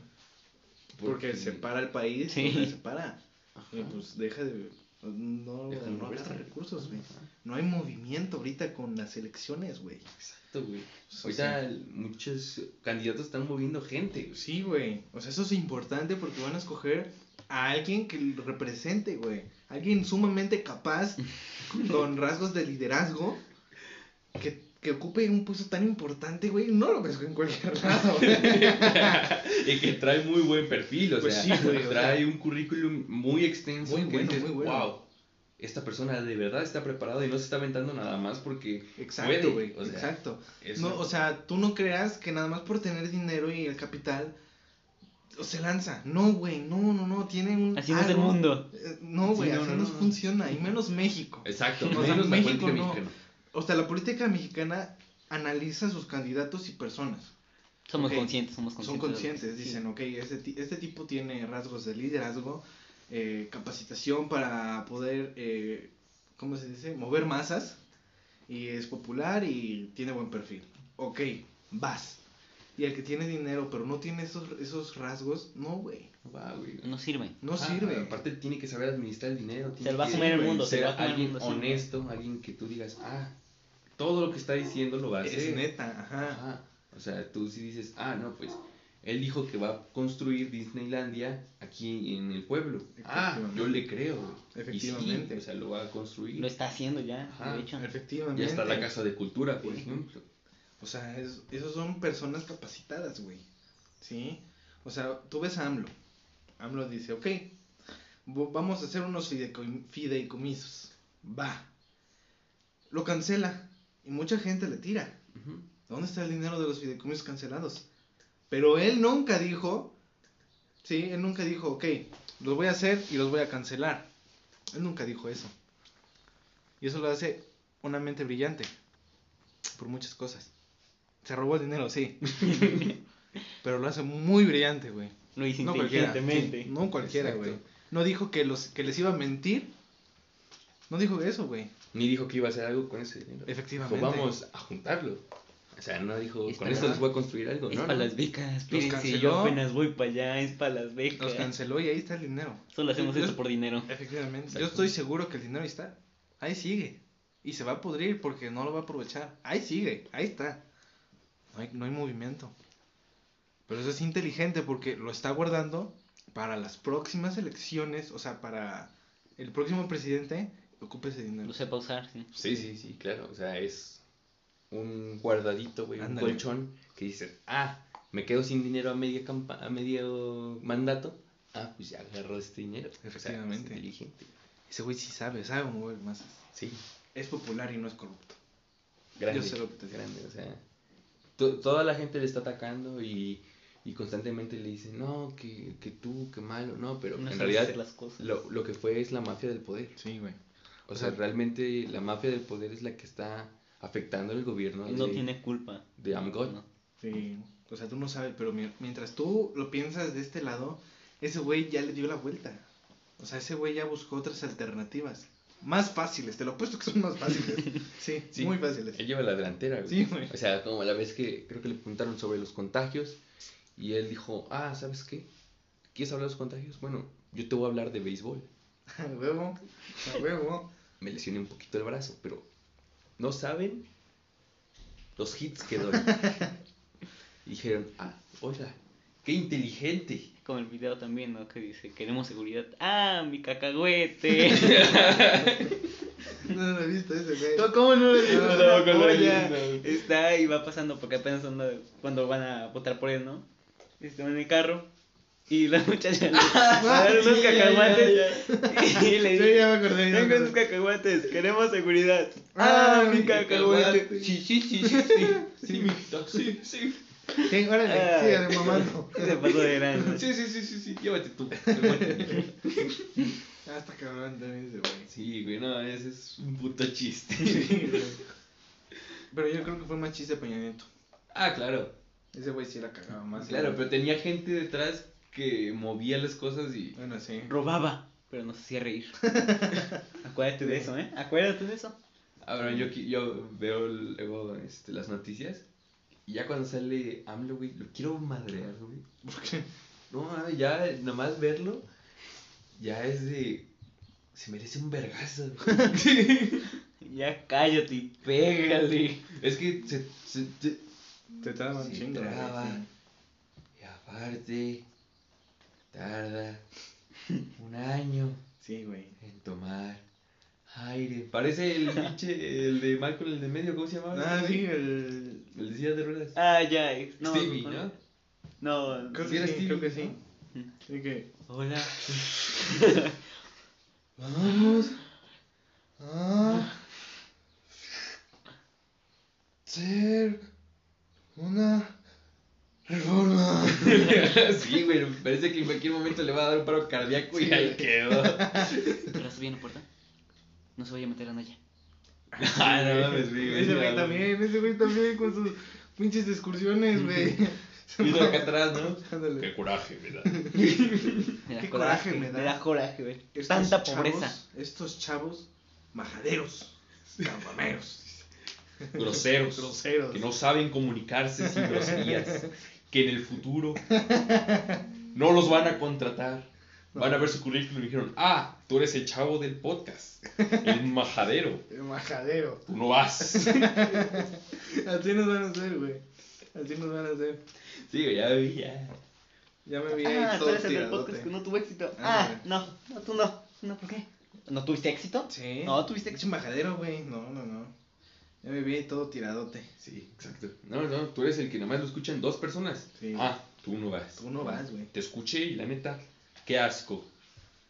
[SPEAKER 1] porque se para el país,
[SPEAKER 3] Sí.
[SPEAKER 1] se para.
[SPEAKER 2] Ajá.
[SPEAKER 1] Y pues deja de. No,
[SPEAKER 2] Deja
[SPEAKER 1] no agarra recursos, güey. No hay movimiento ahorita con las elecciones, güey.
[SPEAKER 2] Exacto, güey.
[SPEAKER 1] O
[SPEAKER 2] Ahorita
[SPEAKER 1] sea,
[SPEAKER 2] el- muchos candidatos están moviendo gente. güey.
[SPEAKER 1] Sí, güey. O sea, eso es importante porque van a escoger a alguien que lo represente, güey. Alguien sumamente capaz, (laughs) con rasgos de liderazgo, que, que ocupe un puesto tan importante, güey. No lo ves en cualquier (laughs) lado,
[SPEAKER 2] y que trae muy buen perfil, o
[SPEAKER 1] Pues
[SPEAKER 2] sea,
[SPEAKER 1] sí, güey, o
[SPEAKER 2] trae
[SPEAKER 1] sea.
[SPEAKER 2] un currículum muy extenso.
[SPEAKER 1] Muy bueno,
[SPEAKER 2] dices,
[SPEAKER 1] muy bueno.
[SPEAKER 2] Wow, esta persona de verdad está preparada y no se está aventando nada más porque
[SPEAKER 1] Exacto, güey.
[SPEAKER 2] o sea,
[SPEAKER 1] Exacto.
[SPEAKER 2] eso-
[SPEAKER 1] No, o sea, tú no creas que nada más por tener dinero y el capital se lanza. No, güey, no, no, no, tiene un
[SPEAKER 3] Así no es el
[SPEAKER 1] algo-
[SPEAKER 3] mundo.
[SPEAKER 1] Eh, No, güey,
[SPEAKER 2] Sí, no,
[SPEAKER 1] así
[SPEAKER 2] no,
[SPEAKER 1] no,
[SPEAKER 2] no, no.
[SPEAKER 1] funciona, y menos México.
[SPEAKER 2] Exacto,
[SPEAKER 1] O sea,
[SPEAKER 2] menos la
[SPEAKER 1] México
[SPEAKER 2] política
[SPEAKER 1] no.
[SPEAKER 2] mexicana.
[SPEAKER 1] O sea, la política mexicana analiza sus candidatos y personas.
[SPEAKER 3] Somos conscientes, somos conscientes.
[SPEAKER 1] Son conscientes,
[SPEAKER 3] sí.
[SPEAKER 1] dicen, ok, este, este tipo tiene rasgos de liderazgo, eh, capacitación para poder, eh, ¿cómo se dice? Mover masas, y es popular y tiene buen perfil. Ok, vas. Y el que tiene dinero pero no tiene esos, esos rasgos, no, güey.
[SPEAKER 2] Va, güey.
[SPEAKER 3] No sirve.
[SPEAKER 1] No
[SPEAKER 2] Ah,
[SPEAKER 1] sirve.
[SPEAKER 2] Aparte tiene que saber administrar el dinero.
[SPEAKER 3] Se
[SPEAKER 2] tiene
[SPEAKER 3] lo va a
[SPEAKER 2] que
[SPEAKER 3] comer el mundo, se
[SPEAKER 2] ser
[SPEAKER 3] lo va a comer el
[SPEAKER 2] alguien
[SPEAKER 3] mundo, sí.
[SPEAKER 2] honesto, alguien que tú digas, ah, todo lo que está diciendo lo va a hacer.
[SPEAKER 1] Es neta, ajá.
[SPEAKER 2] Ajá. O sea, tú sí dices, ah, no, pues él dijo que va a construir Disneylandia aquí en el pueblo. Ah, yo le creo. güey. Y sí,
[SPEAKER 1] Efectivamente.
[SPEAKER 2] o sea, lo va a construir.
[SPEAKER 3] Lo está haciendo ya,
[SPEAKER 2] Ajá.
[SPEAKER 3] de hecho.
[SPEAKER 1] Efectivamente.
[SPEAKER 2] Ya está la Casa de Cultura, por ejemplo.
[SPEAKER 1] O sea, es, esos son personas capacitadas, güey. ¿Sí? O sea, tú ves a AMLO. AMLO dice, ok, vamos a hacer unos fideico- fideicomisos. Va. Lo cancela. Y mucha gente le tira. ¿Dónde está el dinero de los fideicomisos cancelados? Pero él nunca dijo, sí, él nunca dijo, ok, los voy a hacer y los voy a cancelar. Él nunca dijo eso. Y eso lo hace una mente brillante. Por muchas cosas. Se robó el dinero, sí. (laughs) (laughs) Pero lo hace muy brillante, güey.
[SPEAKER 3] Lo hice
[SPEAKER 1] No cualquiera.
[SPEAKER 3] inteligentemente.
[SPEAKER 1] sí, no cualquiera, güey. No dijo que, los, que les iba a mentir. No dijo eso, güey.
[SPEAKER 2] Ni dijo que iba a hacer algo con ese dinero.
[SPEAKER 1] Efectivamente.
[SPEAKER 2] Dijo, vamos a juntarlo. O sea, no dijo,
[SPEAKER 3] Es
[SPEAKER 2] con esto les voy a construir algo,
[SPEAKER 3] Es
[SPEAKER 2] ¿no?
[SPEAKER 3] para
[SPEAKER 2] no.
[SPEAKER 3] las becas, espérense, yo apenas voy para allá, es para las
[SPEAKER 1] Los
[SPEAKER 3] becas.
[SPEAKER 1] canceló y ahí está el dinero.
[SPEAKER 3] Solo hacemos
[SPEAKER 1] Yo-
[SPEAKER 3] esto por dinero.
[SPEAKER 1] Efectivamente.
[SPEAKER 2] Exacto.
[SPEAKER 1] Yo estoy seguro que el dinero ahí está. Ahí sigue. Y se va a pudrir porque no lo va a aprovechar. Ahí sigue. Ahí está. No hay, no hay movimiento. Pero eso es inteligente porque lo está guardando para las próximas elecciones. O sea, para el próximo presidente. Ocupe ese dinero.
[SPEAKER 3] Lo sepa usar, sí.
[SPEAKER 2] Sí, sí, sí, claro. O sea, es un guardadito, güey, un colchón que dice, ah, me quedo sin dinero a media campa a medio mandato. Ah, pues ya agarro este dinero. O sea,
[SPEAKER 1] Efectivamente.
[SPEAKER 2] es inteligente.
[SPEAKER 1] Ese güey sí sabe, sabe mover masas.
[SPEAKER 2] Sí,
[SPEAKER 1] Es popular y no es corrupto.
[SPEAKER 2] grande.
[SPEAKER 1] Yo sé lo que te digo.
[SPEAKER 2] grande, o sea, toda la gente le está atacando y, y constantemente le dicen, no, que, que tú, que malo, no, pero
[SPEAKER 3] No
[SPEAKER 2] en realidad
[SPEAKER 3] las cosas.
[SPEAKER 2] lo, lo que fue es la mafia del poder.
[SPEAKER 1] Sí, güey.
[SPEAKER 2] O,
[SPEAKER 1] O
[SPEAKER 2] sea,
[SPEAKER 1] sea,
[SPEAKER 2] realmente la mafia del poder es la que está afectando el gobierno
[SPEAKER 3] Él no
[SPEAKER 2] de,
[SPEAKER 3] tiene culpa.
[SPEAKER 2] de Amgot.
[SPEAKER 3] No.
[SPEAKER 1] Sí. O sea, tú no sabes, pero mi- mientras tú lo piensas de este lado, ese güey ya le dio la vuelta. O sea, ese güey ya buscó otras alternativas. Más fáciles, te lo apuesto que son más fáciles. (laughs) Sí,
[SPEAKER 2] Sí.
[SPEAKER 1] muy fáciles.
[SPEAKER 2] Él lleva la delantera, güey.
[SPEAKER 1] Sí, güey.
[SPEAKER 2] O sea, como la vez que creo que le preguntaron sobre los contagios y él dijo, ah, ¿sabes qué? ¿Quieres hablar de los contagios? Bueno, yo te voy a hablar de béisbol. (laughs)
[SPEAKER 1] A huevo, a huevo.
[SPEAKER 2] Me lesioné un poquito el brazo, pero no saben los hits que doy. y (laughs) dijeron, ah, oiga, qué inteligente.
[SPEAKER 3] Como el video también, ¿no? Que dice, queremos seguridad. ¡Ah, mi cacahuete! (laughs)
[SPEAKER 1] No lo he visto ese güey.
[SPEAKER 3] ¿Cómo no lo he visto?
[SPEAKER 1] No, no,
[SPEAKER 3] una
[SPEAKER 2] ¿cómo lo he
[SPEAKER 3] joya.
[SPEAKER 2] visto?
[SPEAKER 3] Está ahí, va pasando porque apenas anda cuando van a votar por él, ¿no? Está en el carro y la (laughs) muchacha le va a dar unos
[SPEAKER 1] sí, ya,
[SPEAKER 3] cacahuates y le
[SPEAKER 1] Sí,
[SPEAKER 3] dice,
[SPEAKER 1] ya me acordé. ya me
[SPEAKER 3] Tengo
[SPEAKER 1] acordé.
[SPEAKER 3] cacahuates, queremos seguridad.
[SPEAKER 1] Ah,
[SPEAKER 3] Ah, mi
[SPEAKER 1] cacahuate.
[SPEAKER 3] Sí, sí, sí, sí, sí.
[SPEAKER 2] Sí, sí, sí.
[SPEAKER 1] Sí, órale,
[SPEAKER 3] Ah,
[SPEAKER 1] sígale mamando. (laughs)
[SPEAKER 3] Se pasó de grande.
[SPEAKER 2] Sí, sí, sí, sí, sí, llévate tú. llévate. (laughs)
[SPEAKER 1] Ah, está cabrón también ese güey.
[SPEAKER 2] Sí, güey, no, ese es un puto chiste.
[SPEAKER 1] Sí. (laughs) Pero yo creo que fue más chiste de Peña Nieto.
[SPEAKER 2] Ah, claro.
[SPEAKER 1] Ese güey sí la cagaba más.
[SPEAKER 2] Claro, pero tenía gente detrás que movía las cosas y...
[SPEAKER 1] Bueno, sí.
[SPEAKER 3] Robaba, pero nos hacía reír. Acuérdate de eso, ¿eh? Acuérdate de eso.
[SPEAKER 2] Ahora yo, yo veo luego este, las noticias y ya cuando sale AMLO, güey, lo quiero madrear, güey.
[SPEAKER 1] ¿Por qué? (laughs)
[SPEAKER 2] No, mames, ya nomás verlo, ya es de... Se merece un vergazo. güey. (laughs) (laughs)
[SPEAKER 3] Ya cállate y pégale.
[SPEAKER 2] es que se... se- se-
[SPEAKER 1] Te traba chingo. sí.
[SPEAKER 2] Y aparte, tarda un año
[SPEAKER 1] Sí, güey.
[SPEAKER 2] en tomar aire. Parece el pinche, el de Malcolm, el de medio, ¿cómo se llamaba?
[SPEAKER 1] Ah, sí, el.
[SPEAKER 2] El de de ruedas.
[SPEAKER 3] Ah, ya. eh, No,
[SPEAKER 2] Stevie,
[SPEAKER 3] no,
[SPEAKER 2] ¿no?
[SPEAKER 1] Creo que sí,
[SPEAKER 2] Stevie,
[SPEAKER 1] creo que sí.
[SPEAKER 2] ¿no?
[SPEAKER 1] Sí que.
[SPEAKER 3] Hola.
[SPEAKER 1] Vamos a hacer una reforma. (laughs)
[SPEAKER 2] sí, güey, parece que en cualquier momento le va a dar un paro cardíaco y ahí quedó.
[SPEAKER 3] ¿Ahora subí en la puerta? No se vaya a meter a Naya. (laughs)
[SPEAKER 2] ah, no mames, güey.
[SPEAKER 1] Ese güey también, ese güey también con sus pinches excursiones, güey. (laughs)
[SPEAKER 2] Vino acá atrás, ¿no?
[SPEAKER 1] Ándale.
[SPEAKER 2] coraje, ¿verdad?
[SPEAKER 3] Me da
[SPEAKER 1] Qué
[SPEAKER 3] coraje,
[SPEAKER 1] coraje me da.
[SPEAKER 3] Me da coraje, güey.
[SPEAKER 1] Estos
[SPEAKER 3] Tanta
[SPEAKER 1] chavos-
[SPEAKER 3] pobreza.
[SPEAKER 1] Estos chavos majaderos, campameros,
[SPEAKER 2] Groseros.
[SPEAKER 1] groseros.
[SPEAKER 2] Que no saben comunicarse sin groserías. (laughs) Que en el futuro no los van a contratar. Van a ver su currículum y dijeron, ah, tú eres el chavo del podcast. El (laughs) majadero.
[SPEAKER 1] El majadero.
[SPEAKER 2] Tú no vas. (laughs)
[SPEAKER 1] Así nos van a hacer, güey. Así nos van a hacer.
[SPEAKER 2] Sí, güey, ya vi, ya.
[SPEAKER 1] Ya me vi
[SPEAKER 3] Ah,
[SPEAKER 1] ahí
[SPEAKER 3] tú
[SPEAKER 1] todo
[SPEAKER 3] eres el del
[SPEAKER 1] tiradote.
[SPEAKER 3] podcast que no tuvo éxito.
[SPEAKER 1] Ah,
[SPEAKER 3] Ah, no, no, tú no. No, ¿por qué? ¿No tuviste éxito?
[SPEAKER 1] Sí.
[SPEAKER 3] No, tuviste
[SPEAKER 1] Es
[SPEAKER 3] éxito.
[SPEAKER 1] un majadero, güey. No, no, no. Ya me vi ahí todo tiradote.
[SPEAKER 2] Sí, exacto. No, no, tú eres el que nomás lo escuchan dos personas.
[SPEAKER 1] Sí.
[SPEAKER 2] Ah, tú no vas.
[SPEAKER 1] Tú no vas, güey.
[SPEAKER 2] Te escuché y la neta, qué asco.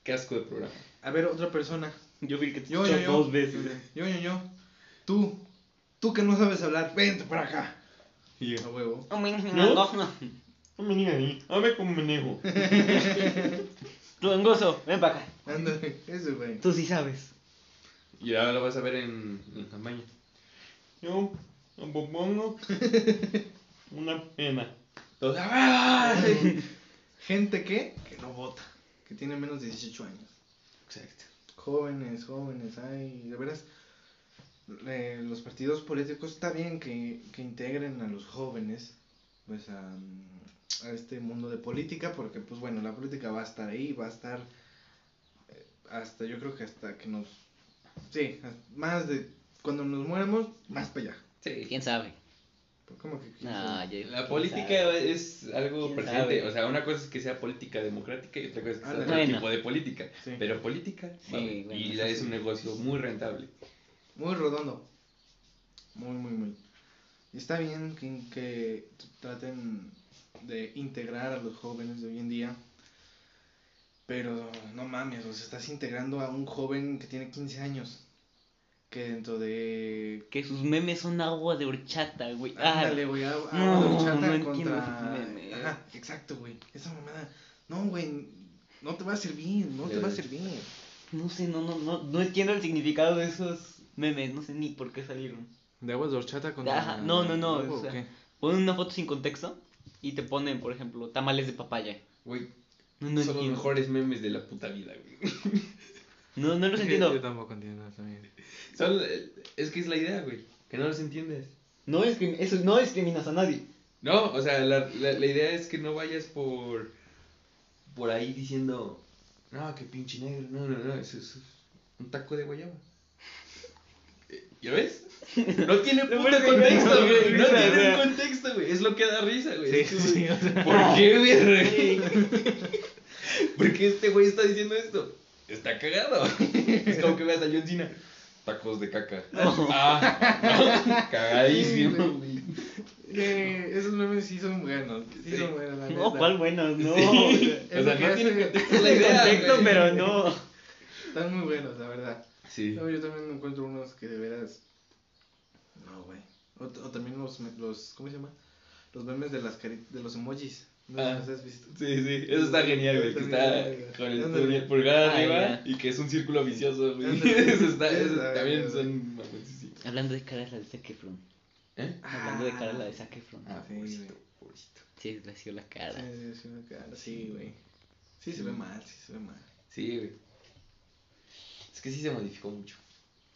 [SPEAKER 2] Qué asco de programa.
[SPEAKER 1] A ver, otra persona.
[SPEAKER 3] Yo vi que te
[SPEAKER 1] Yo,
[SPEAKER 3] escuchó
[SPEAKER 1] yo, yo.
[SPEAKER 3] dos veces.
[SPEAKER 1] Yo, yo, yo. Tú. Tú que no sabes hablar, vente para acá.
[SPEAKER 2] Y
[SPEAKER 1] A huevo.
[SPEAKER 2] ¿No? hame como menejo. (laughs)
[SPEAKER 3] Tú, angoso, ven para acá.
[SPEAKER 1] Ándale, eso, güey.
[SPEAKER 3] Tú sí sabes.
[SPEAKER 2] Y ahora lo vas a ver en, en campaña. Yo me pongo (laughs) una pena. Todos, ¡ah!
[SPEAKER 1] Gente que, que no vota, que tiene menos de 18 años.
[SPEAKER 2] Exacto.
[SPEAKER 1] Jóvenes, jóvenes, ay, de veras. eh, los partidos políticos está bien que, que integren a los jóvenes pues a, a este mundo de política porque pues bueno la política va a estar ahí va a estar eh, hasta yo creo que hasta que nos sí más de cuando nos muéramos más para allá
[SPEAKER 2] Sí.
[SPEAKER 3] ¿Quién sabe?
[SPEAKER 1] ¿Cómo que quién
[SPEAKER 3] Ah,
[SPEAKER 2] La política
[SPEAKER 3] sabe.
[SPEAKER 2] es algo
[SPEAKER 3] ¿Quién
[SPEAKER 2] presente,
[SPEAKER 3] sabe?
[SPEAKER 2] o sea, una cosa es que sea política democrática y otra cosa es que sea otro
[SPEAKER 3] Bueno.
[SPEAKER 2] tipo de política,
[SPEAKER 1] Sí.
[SPEAKER 2] pero política,
[SPEAKER 3] Sí, bueno,
[SPEAKER 2] y la- es
[SPEAKER 3] sí.
[SPEAKER 2] un negocio muy rentable.
[SPEAKER 1] muy redondo muy muy muy y está bien que, que traten de integrar a los jóvenes de hoy en día pero no mames o sea estás integrando a un joven que tiene 15 años que dentro de
[SPEAKER 3] Que sus memes son agua de horchata, güey. Ah,
[SPEAKER 1] Ándale, güey, agua
[SPEAKER 3] no,
[SPEAKER 1] de horchata
[SPEAKER 3] no entiendo
[SPEAKER 1] contra...
[SPEAKER 3] memes.
[SPEAKER 1] Ajá, exacto, güey. Esa mamada. No, güey, no te va a servir, no te va a servir.
[SPEAKER 3] no sé, no, no, no, no entiendo el significado de esos memes. No sé ni por qué salieron.
[SPEAKER 1] ¿De aguas de horchata
[SPEAKER 3] Ajá, no, no, no, o
[SPEAKER 1] o
[SPEAKER 3] sea,
[SPEAKER 1] qué?
[SPEAKER 3] Ponen una foto sin contexto y te ponen, por ejemplo, tamales de papaya.
[SPEAKER 2] Güey,
[SPEAKER 3] No, no
[SPEAKER 2] son los
[SPEAKER 3] entiendo.
[SPEAKER 2] mejores memes de la puta vida, güey. (laughs)
[SPEAKER 3] No, no los
[SPEAKER 1] Yo
[SPEAKER 3] entiendo.
[SPEAKER 1] tampoco entiendo también.
[SPEAKER 2] Son- es que es la idea, güey, que no los entiendes.
[SPEAKER 3] No discrim- eso no discriminas a nadie.
[SPEAKER 2] No, o sea, la, la, la idea es que no vayas por por ahí diciendo, no, que pinche negro, no, no, no, eso es un taco de guayaba. Eh, ¿Ya ves? No tiene (laughs) puto
[SPEAKER 3] es que
[SPEAKER 2] contexto,
[SPEAKER 3] no,
[SPEAKER 2] güey. No tiene un contexto, güey. Es lo que da risa, güey.
[SPEAKER 1] Sí,
[SPEAKER 2] Es que,
[SPEAKER 1] sí, sí, o sea.
[SPEAKER 2] ¿Por qué, güey? (laughs) (laughs) ¿Por qué este güey está diciendo esto? Está cagado. Es como que veas a John Cena. Tacos de caca. (laughs) Ah, no, cagadísimo.
[SPEAKER 1] Eh, esos memes sí son buenos. Sí,
[SPEAKER 2] Sí.
[SPEAKER 1] son buenos, la
[SPEAKER 3] No,
[SPEAKER 1] neta.
[SPEAKER 3] ¿cuál buenos? No.
[SPEAKER 1] Sí.
[SPEAKER 2] O sea, no tiene
[SPEAKER 1] hace-
[SPEAKER 2] contexto la idea.
[SPEAKER 3] Contexto,
[SPEAKER 2] güey.
[SPEAKER 3] pero no. (laughs)
[SPEAKER 1] Están muy buenos, la verdad.
[SPEAKER 2] Sí.
[SPEAKER 1] No, yo también encuentro unos que de veras. No, güey. O, o también los, me- los. ¿Cómo se llama? Los memes de, las cari- de los emojis. No
[SPEAKER 2] Ah.
[SPEAKER 1] los has visto.
[SPEAKER 2] Sí, sí, eso está genial, güey, que está con el pul- pulgar
[SPEAKER 3] Ah,
[SPEAKER 2] arriba y que es un círculo vicioso, güey. (laughs) Eso está, eso también son.
[SPEAKER 3] Hablando de caras la de Zac Efron.
[SPEAKER 2] ¿Eh?
[SPEAKER 3] Hablando de caras la de Zac Efron.
[SPEAKER 2] Ah,
[SPEAKER 1] Sí,
[SPEAKER 2] pobrecito, pobrecito.
[SPEAKER 3] Sí, desgració la cara.
[SPEAKER 1] Sí, sí, una cara, sí, güey. Sí, se ve mal, sí se ve mal.
[SPEAKER 2] Sí, güey. Es que sí se modificó mucho.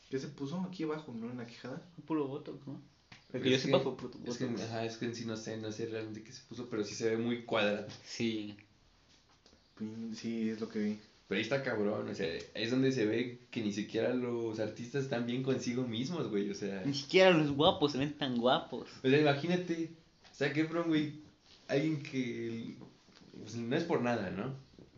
[SPEAKER 1] ¿Qué se puso aquí abajo, no? En la quijada.
[SPEAKER 3] Puro botox, ¿no? Lo
[SPEAKER 2] Es
[SPEAKER 3] que yo
[SPEAKER 2] que-
[SPEAKER 3] sepa fue puro
[SPEAKER 2] Es que, ajá, es que en sí no sé, no sé realmente qué se puso, pero sí se ve muy cuadrado.
[SPEAKER 3] Sí.
[SPEAKER 1] Sí, es lo que vi.
[SPEAKER 2] Pero ahí está cabrón, o sea, es donde se ve que ni siquiera los artistas están bien consigo mismos, güey, o sea...
[SPEAKER 3] Ni siquiera los guapos se ven tan guapos.
[SPEAKER 2] O sea, imagínate, Zac Efron, güey, alguien que... pues, no es por nada, ¿no?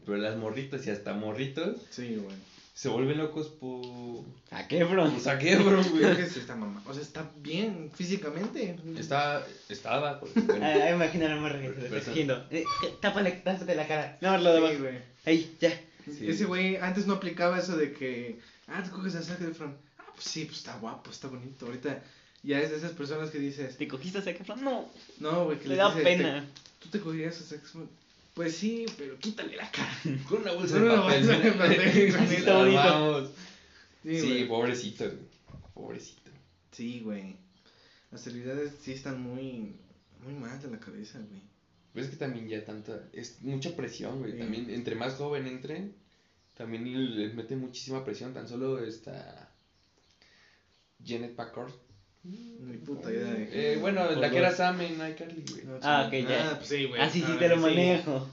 [SPEAKER 2] Pero las morritas y hasta morritos
[SPEAKER 1] Sí, güey.
[SPEAKER 2] Se vuelven locos por...
[SPEAKER 3] Efron,
[SPEAKER 1] Creo
[SPEAKER 2] güey.
[SPEAKER 1] que sí está mamá. O sea, está bien físicamente.
[SPEAKER 2] Está, estaba, porque, (laughs) bueno,
[SPEAKER 3] Ah, imagínate a Morgan
[SPEAKER 2] Pero-
[SPEAKER 3] diciendo, eh, tápale, tápate la cara. No, lo de
[SPEAKER 1] Sí,
[SPEAKER 3] abajo.
[SPEAKER 1] güey.
[SPEAKER 3] Ahí, ya.
[SPEAKER 2] Sí.
[SPEAKER 1] Ese güey antes no aplicaba eso de que, ah, te coges a Zac Efron. Ah, pues sí, pues está guapo, está bonito. Ahorita ya es de esas personas que dices,
[SPEAKER 3] ¿Te cogiste a Zac Efron? No.
[SPEAKER 1] no, güey, que
[SPEAKER 3] Le da
[SPEAKER 1] dices,
[SPEAKER 3] pena.
[SPEAKER 1] "Te- ¿Tú te cogerías a Zac Efron? Pues sí, pero quítale la cara. (laughs)
[SPEAKER 2] con una bolsa
[SPEAKER 1] Con
[SPEAKER 2] de papel.
[SPEAKER 1] bolsa de papel, (laughs)
[SPEAKER 3] Así está bonito.
[SPEAKER 2] Vamos.
[SPEAKER 1] Sí,
[SPEAKER 2] Sí, pobrecito, güey. Pobrecito.
[SPEAKER 1] Sí, güey. Las celebridades sí están muy, muy mal de la cabeza, güey.
[SPEAKER 2] Pero es que también ya tanta, es mucha presión, güey.
[SPEAKER 1] Sí.
[SPEAKER 2] También, entre más joven entren, también les mete muchísima presión. Tan solo esta Janet Packard.
[SPEAKER 1] Ni puta idea de
[SPEAKER 2] Eh, bueno, la que era Sam en iCarly, güey.
[SPEAKER 1] No,
[SPEAKER 3] Ah, ok, ya.
[SPEAKER 1] Ah, pues sí, güey.
[SPEAKER 3] Así sí
[SPEAKER 1] Ah,
[SPEAKER 3] te lo
[SPEAKER 1] sí.
[SPEAKER 3] manejo.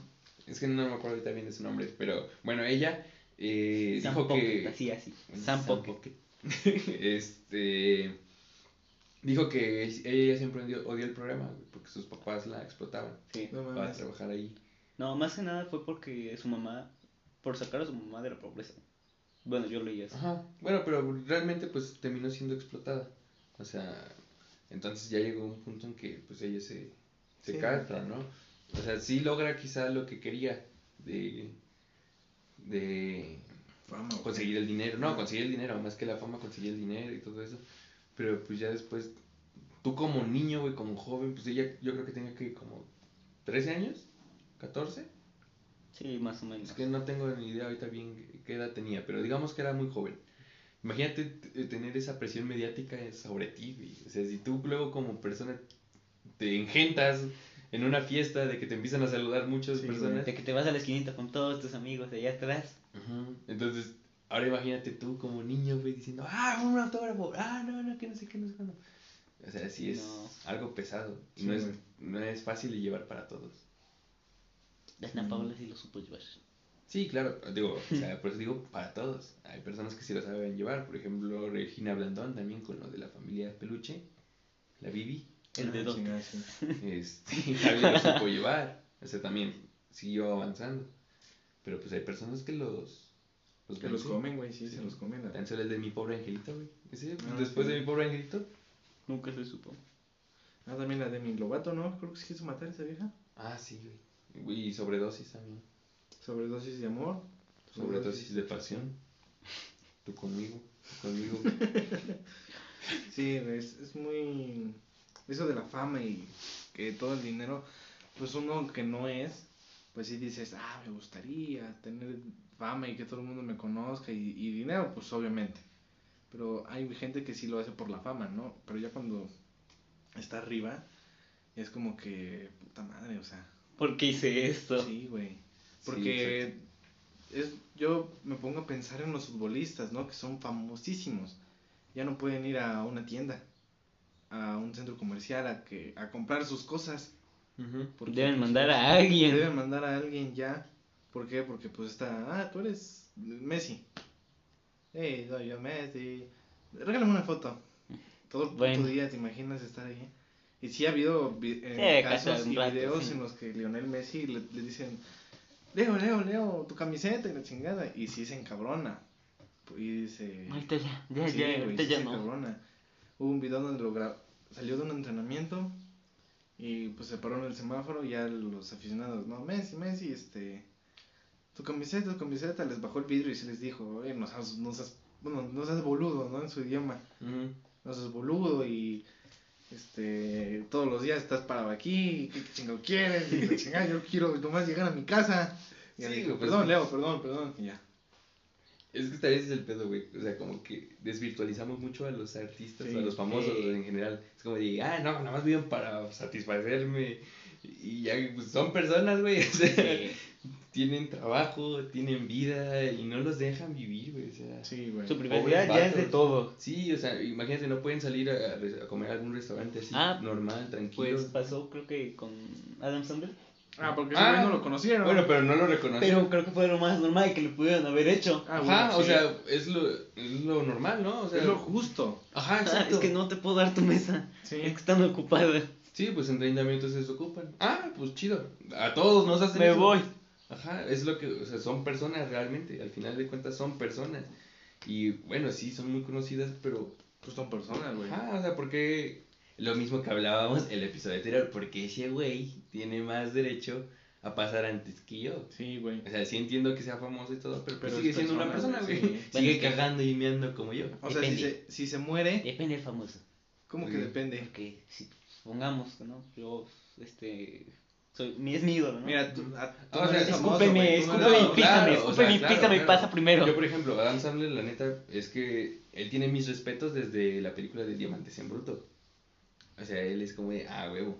[SPEAKER 2] Es que no me acuerdo ahorita bien de su nombre, pero bueno, ella eh,
[SPEAKER 3] Sam
[SPEAKER 2] dijo
[SPEAKER 3] Pocket,
[SPEAKER 2] que...
[SPEAKER 3] así, así. Sam Pocket. (laughs)
[SPEAKER 2] este... Dijo que ella siempre odió, odió el programa, güey, porque sus papás la explotaban
[SPEAKER 3] Sí.
[SPEAKER 1] No
[SPEAKER 2] para
[SPEAKER 1] mames.
[SPEAKER 2] trabajar ahí.
[SPEAKER 3] No, más que nada fue porque su mamá, por sacar a su mamá de la pobreza. Bueno, yo leí eso.
[SPEAKER 2] Ajá, bueno, pero realmente pues terminó siendo explotada. O sea, entonces ya llegó un punto en que pues ella se, se
[SPEAKER 1] Sí.
[SPEAKER 2] ¿no? O sea, sí logra quizá lo que quería de, de
[SPEAKER 1] Fama,
[SPEAKER 2] conseguir el dinero. No, conseguir el dinero, más que la fama, conseguir el dinero y todo eso. Pero pues ya después, tú como niño, güey, como joven, pues ella yo creo que tenía que como 13 años, 14.
[SPEAKER 3] Sí, más o menos.
[SPEAKER 2] Es que no tengo ni idea ahorita bien qué edad tenía, pero digamos que era muy joven. Imagínate t- tener esa presión mediática sobre ti, güey. O sea, si tú luego como persona te engentas en una fiesta de que te empiezan a saludar muchas
[SPEAKER 1] Sí,
[SPEAKER 2] personas.
[SPEAKER 3] De que te vas a la esquinita con todos tus amigos de allá atrás.
[SPEAKER 2] Entonces, Ahora imagínate tú como niño, güey, diciendo, ah, un autógrafo, ah, no, no, que no sé qué, no sé cuándo. O sea, sí es
[SPEAKER 3] No.
[SPEAKER 2] algo pesado.
[SPEAKER 1] Sí,
[SPEAKER 2] no, es,
[SPEAKER 1] güey.
[SPEAKER 2] no es fácil de llevar para todos.
[SPEAKER 3] Ana Paula sí lo supo llevar.
[SPEAKER 2] Sí, claro, digo, o sea, (laughs) por eso digo para todos. Hay personas que sí lo saben llevar, por ejemplo, Regina Blandón también con lo de la familia Peluche, la Bibi,
[SPEAKER 3] El
[SPEAKER 1] Ah,
[SPEAKER 3] dedo.
[SPEAKER 2] este, también lo supo llevar, o sea, también siguió avanzando. Pero pues hay personas que los...
[SPEAKER 1] Que los comen, güey, sí,
[SPEAKER 2] Sí.
[SPEAKER 1] se los comen. la-
[SPEAKER 2] Tan solo el de mi pobre angelito, güey. Ese,
[SPEAKER 1] Ah,
[SPEAKER 2] después
[SPEAKER 1] sí.
[SPEAKER 2] de mi pobre angelito.
[SPEAKER 3] Nunca se supo.
[SPEAKER 1] Ah, también la de mi Lobato, ¿no? Creo que se quiso matar esa vieja.
[SPEAKER 2] Ah, sí, güey. Y sobredosis también.
[SPEAKER 1] Sobredosis de amor.
[SPEAKER 2] Sobredosis de pasión. Tú conmigo, tú conmigo. (laughs)
[SPEAKER 1] Sí, es, es muy... Eso de la fama y que todo el dinero, pues uno que no es, pues sí dices, ah, me gustaría tener fama y que todo el mundo me conozca y, y dinero, pues obviamente. Pero hay gente que sí lo hace por la fama, ¿no? Pero ya cuando está arriba, es como que, puta madre, o sea,
[SPEAKER 3] ¿Por qué hice esto?
[SPEAKER 1] sí, güey.
[SPEAKER 2] Sí,
[SPEAKER 1] Porque es, yo me pongo a pensar en los futbolistas, ¿no? Que son famosísimos. Ya no pueden ir a una tienda, a un centro comercial, a, que, a comprar sus cosas. Porque,
[SPEAKER 3] Deben
[SPEAKER 1] pues,
[SPEAKER 3] mandar a alguien.
[SPEAKER 1] Deben mandar a alguien ya. ¿Por qué? Porque pues está, ah, tú eres Messi. Hey, soy yo Messi. Regálame una foto. Todo el puto
[SPEAKER 3] Bueno.
[SPEAKER 1] día te imaginas estar ahí. Y sí ha habido eh,
[SPEAKER 3] Sí,
[SPEAKER 1] casos y
[SPEAKER 3] rato,
[SPEAKER 1] videos
[SPEAKER 3] sí.
[SPEAKER 1] en los que Lionel Messi le, le dicen, Leo, Leo, Leo, tu camiseta y la chingada. Y sí se encabrona. Y dice...
[SPEAKER 3] Ahorita ya, ya,
[SPEAKER 1] Sí,
[SPEAKER 3] ya,
[SPEAKER 1] sí
[SPEAKER 3] ya
[SPEAKER 1] se
[SPEAKER 3] no.
[SPEAKER 1] encabrona. Hubo un video donde lo gra- salió de un entrenamiento y pues se paró en el semáforo y ya los aficionados, no, Messi, Messi, este, tu camiseta, tu camiseta, les bajó el vidrio y se les dijo, oye, no seas, no seas, bueno, no seas boludo, ¿no? En su idioma,
[SPEAKER 2] Ujú.
[SPEAKER 1] no seas boludo y, este, todos los días estás parado aquí, ¿qué chingo quieres? Y la chingada, yo quiero nomás llegar a mi casa. Y
[SPEAKER 2] Sí, pues,
[SPEAKER 1] perdón,
[SPEAKER 2] sí.
[SPEAKER 1] Leo, perdón, perdón, y ya.
[SPEAKER 2] Es que también ese es el pedo, güey. O sea, como que desvirtualizamos mucho a los artistas,
[SPEAKER 1] Sí,
[SPEAKER 2] a los famosos
[SPEAKER 3] sí.
[SPEAKER 2] en general. Es como de, ah, no, nada más viven para satisfacerme. Y ya, pues son personas, güey. O sea. Tienen trabajo, tienen vida y no los dejan vivir, güey. O sea,
[SPEAKER 1] Sí, güey.
[SPEAKER 3] Su privacidad ya es de todo.
[SPEAKER 2] Sí, o sea, imagínate, no pueden salir a, a comer a algún restaurante así,
[SPEAKER 3] Ah,
[SPEAKER 2] normal, tranquilo.
[SPEAKER 3] Pues pasó, creo que con Adam Sandler.
[SPEAKER 1] Ah, porque
[SPEAKER 2] Ah,
[SPEAKER 1] no lo conocieron.
[SPEAKER 2] Bueno, pero no lo reconocen.
[SPEAKER 3] Pero creo que fue lo más normal que lo pudieron haber hecho.
[SPEAKER 1] Ah,
[SPEAKER 2] Ajá,
[SPEAKER 1] bueno,
[SPEAKER 2] o
[SPEAKER 1] sí.
[SPEAKER 2] sea, es lo, es lo normal, ¿no? O sea,
[SPEAKER 1] es lo justo.
[SPEAKER 2] Ajá, (laughs)
[SPEAKER 3] Ah,
[SPEAKER 2] exacto.
[SPEAKER 3] es que no te puedo dar tu mesa.
[SPEAKER 1] Sí.
[SPEAKER 3] Es que están ocupadas.
[SPEAKER 2] Sí, pues en 30 minutos se desocupan. Ah, pues chido. A todos nos hacen
[SPEAKER 3] Me
[SPEAKER 2] eso.
[SPEAKER 3] voy.
[SPEAKER 2] Ajá, es lo que, o sea, son personas realmente. Al final de cuentas son personas. Y bueno, sí, son muy conocidas, pero.
[SPEAKER 1] Pues son personas, güey.
[SPEAKER 2] Ajá, o sea, porque. Lo mismo que hablábamos el episodio anterior. Porque ese güey tiene más derecho a pasar antes que yo.
[SPEAKER 1] Sí, güey.
[SPEAKER 2] O sea, sí entiendo que sea famoso y todo, pero, pues
[SPEAKER 1] Pero
[SPEAKER 2] sigue siendo una
[SPEAKER 1] persona, güey,
[SPEAKER 2] güey.
[SPEAKER 1] sí.
[SPEAKER 3] Bueno,
[SPEAKER 2] Sigue
[SPEAKER 3] es que-
[SPEAKER 2] cagando y meando como yo.
[SPEAKER 1] O sea, si se, si se muere,
[SPEAKER 3] Depende del famoso.
[SPEAKER 1] ¿cómo que depende?
[SPEAKER 3] Porque si supongamos que no, yo, este, soy, mi es mi ídolo, ¿no?
[SPEAKER 1] Mira, tú, a- tú
[SPEAKER 2] o
[SPEAKER 1] no
[SPEAKER 2] sea,
[SPEAKER 3] escúpeme,
[SPEAKER 1] no
[SPEAKER 3] escúpeme y písame,
[SPEAKER 2] claro, o
[SPEAKER 3] escúpeme
[SPEAKER 2] sea,
[SPEAKER 3] y
[SPEAKER 2] claro,
[SPEAKER 3] písame y
[SPEAKER 2] claro.
[SPEAKER 3] pasa primero.
[SPEAKER 2] Yo, por ejemplo, Adam Sandler, la neta, es que él tiene mis respetos desde la película de Diamantes en Bruto. O sea, él es como de, ah, huevo.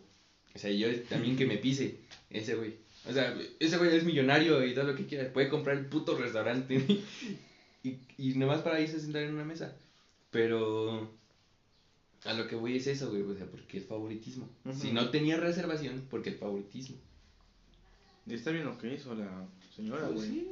[SPEAKER 2] O sea, yo también que me pise, ese güey. O sea, ese güey es millonario y todo lo que quiera. Puede comprar el puto restaurante (laughs) y, y nomás para irse a sentar en una mesa. Pero a lo que voy es eso, güey. O sea, porque el favoritismo.
[SPEAKER 1] Ujú.
[SPEAKER 2] Si no tenía reservación, porque el favoritismo.
[SPEAKER 1] Y está bien lo que hizo la señora,
[SPEAKER 2] Pues
[SPEAKER 1] güey.
[SPEAKER 2] sí,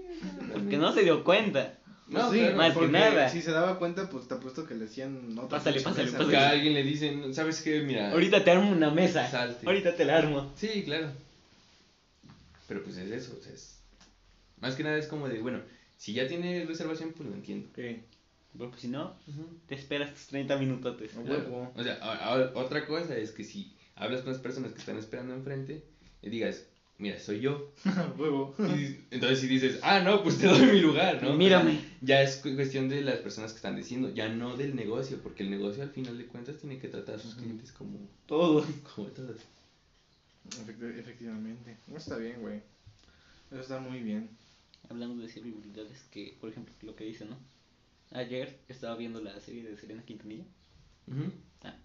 [SPEAKER 3] Porque no se dio cuenta.
[SPEAKER 2] No,
[SPEAKER 1] sí,
[SPEAKER 2] claro,
[SPEAKER 3] más que nada.
[SPEAKER 1] Si se daba cuenta, pues te apuesto que le hacían otra
[SPEAKER 3] Pásale, pásale, pásale.
[SPEAKER 2] a alguien le dicen, ¿sabes qué? Mira.
[SPEAKER 3] Ahorita te armo una mesa.
[SPEAKER 2] Salte.
[SPEAKER 3] Ahorita te la armo.
[SPEAKER 2] Sí, claro. Pero pues es eso, o sea, es... Más que nada es como de, bueno, si ya tiene reservación, pues lo entiendo.
[SPEAKER 1] Sí,
[SPEAKER 3] Pero pues si no, te esperas tus 30 minutotes.
[SPEAKER 1] a
[SPEAKER 2] Claro.
[SPEAKER 1] huevo.
[SPEAKER 2] O sea, a- a- otra cosa es que si hablas con las personas que están esperando enfrente y digas, mira, soy yo. (laughs)
[SPEAKER 1] Huevo.
[SPEAKER 2] Y entonces si dices, ah, no, pues te doy mi lugar, ¿no?
[SPEAKER 3] Mírame.
[SPEAKER 2] Ya es cu- cuestión de las personas que están diciendo, ya no del negocio, porque el negocio al final de cuentas tiene que tratar a sus clientes como,
[SPEAKER 3] Todo.
[SPEAKER 2] como todos.
[SPEAKER 1] Efecti- efectivamente. No está bien, güey. Eso está muy bien.
[SPEAKER 3] Hablando de celebridades que, por ejemplo, lo que dice, ¿no? Ayer estaba viendo la serie de Selena Quintanilla. Ah,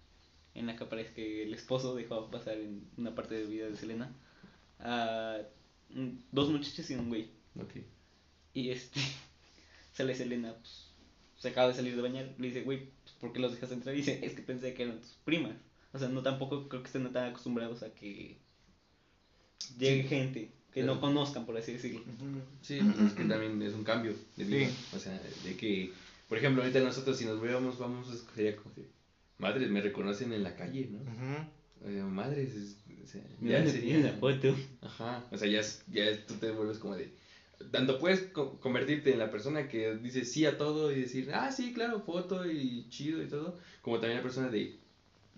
[SPEAKER 3] en la que aparece que el esposo dejó pasar en una parte de vida de Selena a dos muchachos y un güey. Y este (laughs) Sale Selena, pues, se acaba de salir de bañar. Le dice, güey, pues, ¿por qué los dejas entrar? Y dice, es que pensé que eran tus primas. O sea, no tampoco creo que estén tan acostumbrados a que llegue
[SPEAKER 2] Sí.
[SPEAKER 3] gente que no conozcan, por así decirlo.
[SPEAKER 2] Sí, es que también es un cambio de vida.
[SPEAKER 1] Sí.
[SPEAKER 2] O sea, de que, por ejemplo, ahorita nosotros si nos veamos, vamos a escoger como de, madres, me reconocen en la calle, ¿no?
[SPEAKER 1] Ujú.
[SPEAKER 2] O sea, madres, es- o sea,
[SPEAKER 3] foto.
[SPEAKER 2] Ajá, o sea, ya, es, ya es- tú te vuelves como de... Tanto puedes co- convertirte en la persona que dice sí a todo y decir, ah, sí, claro, foto y chido y todo, como también la persona de,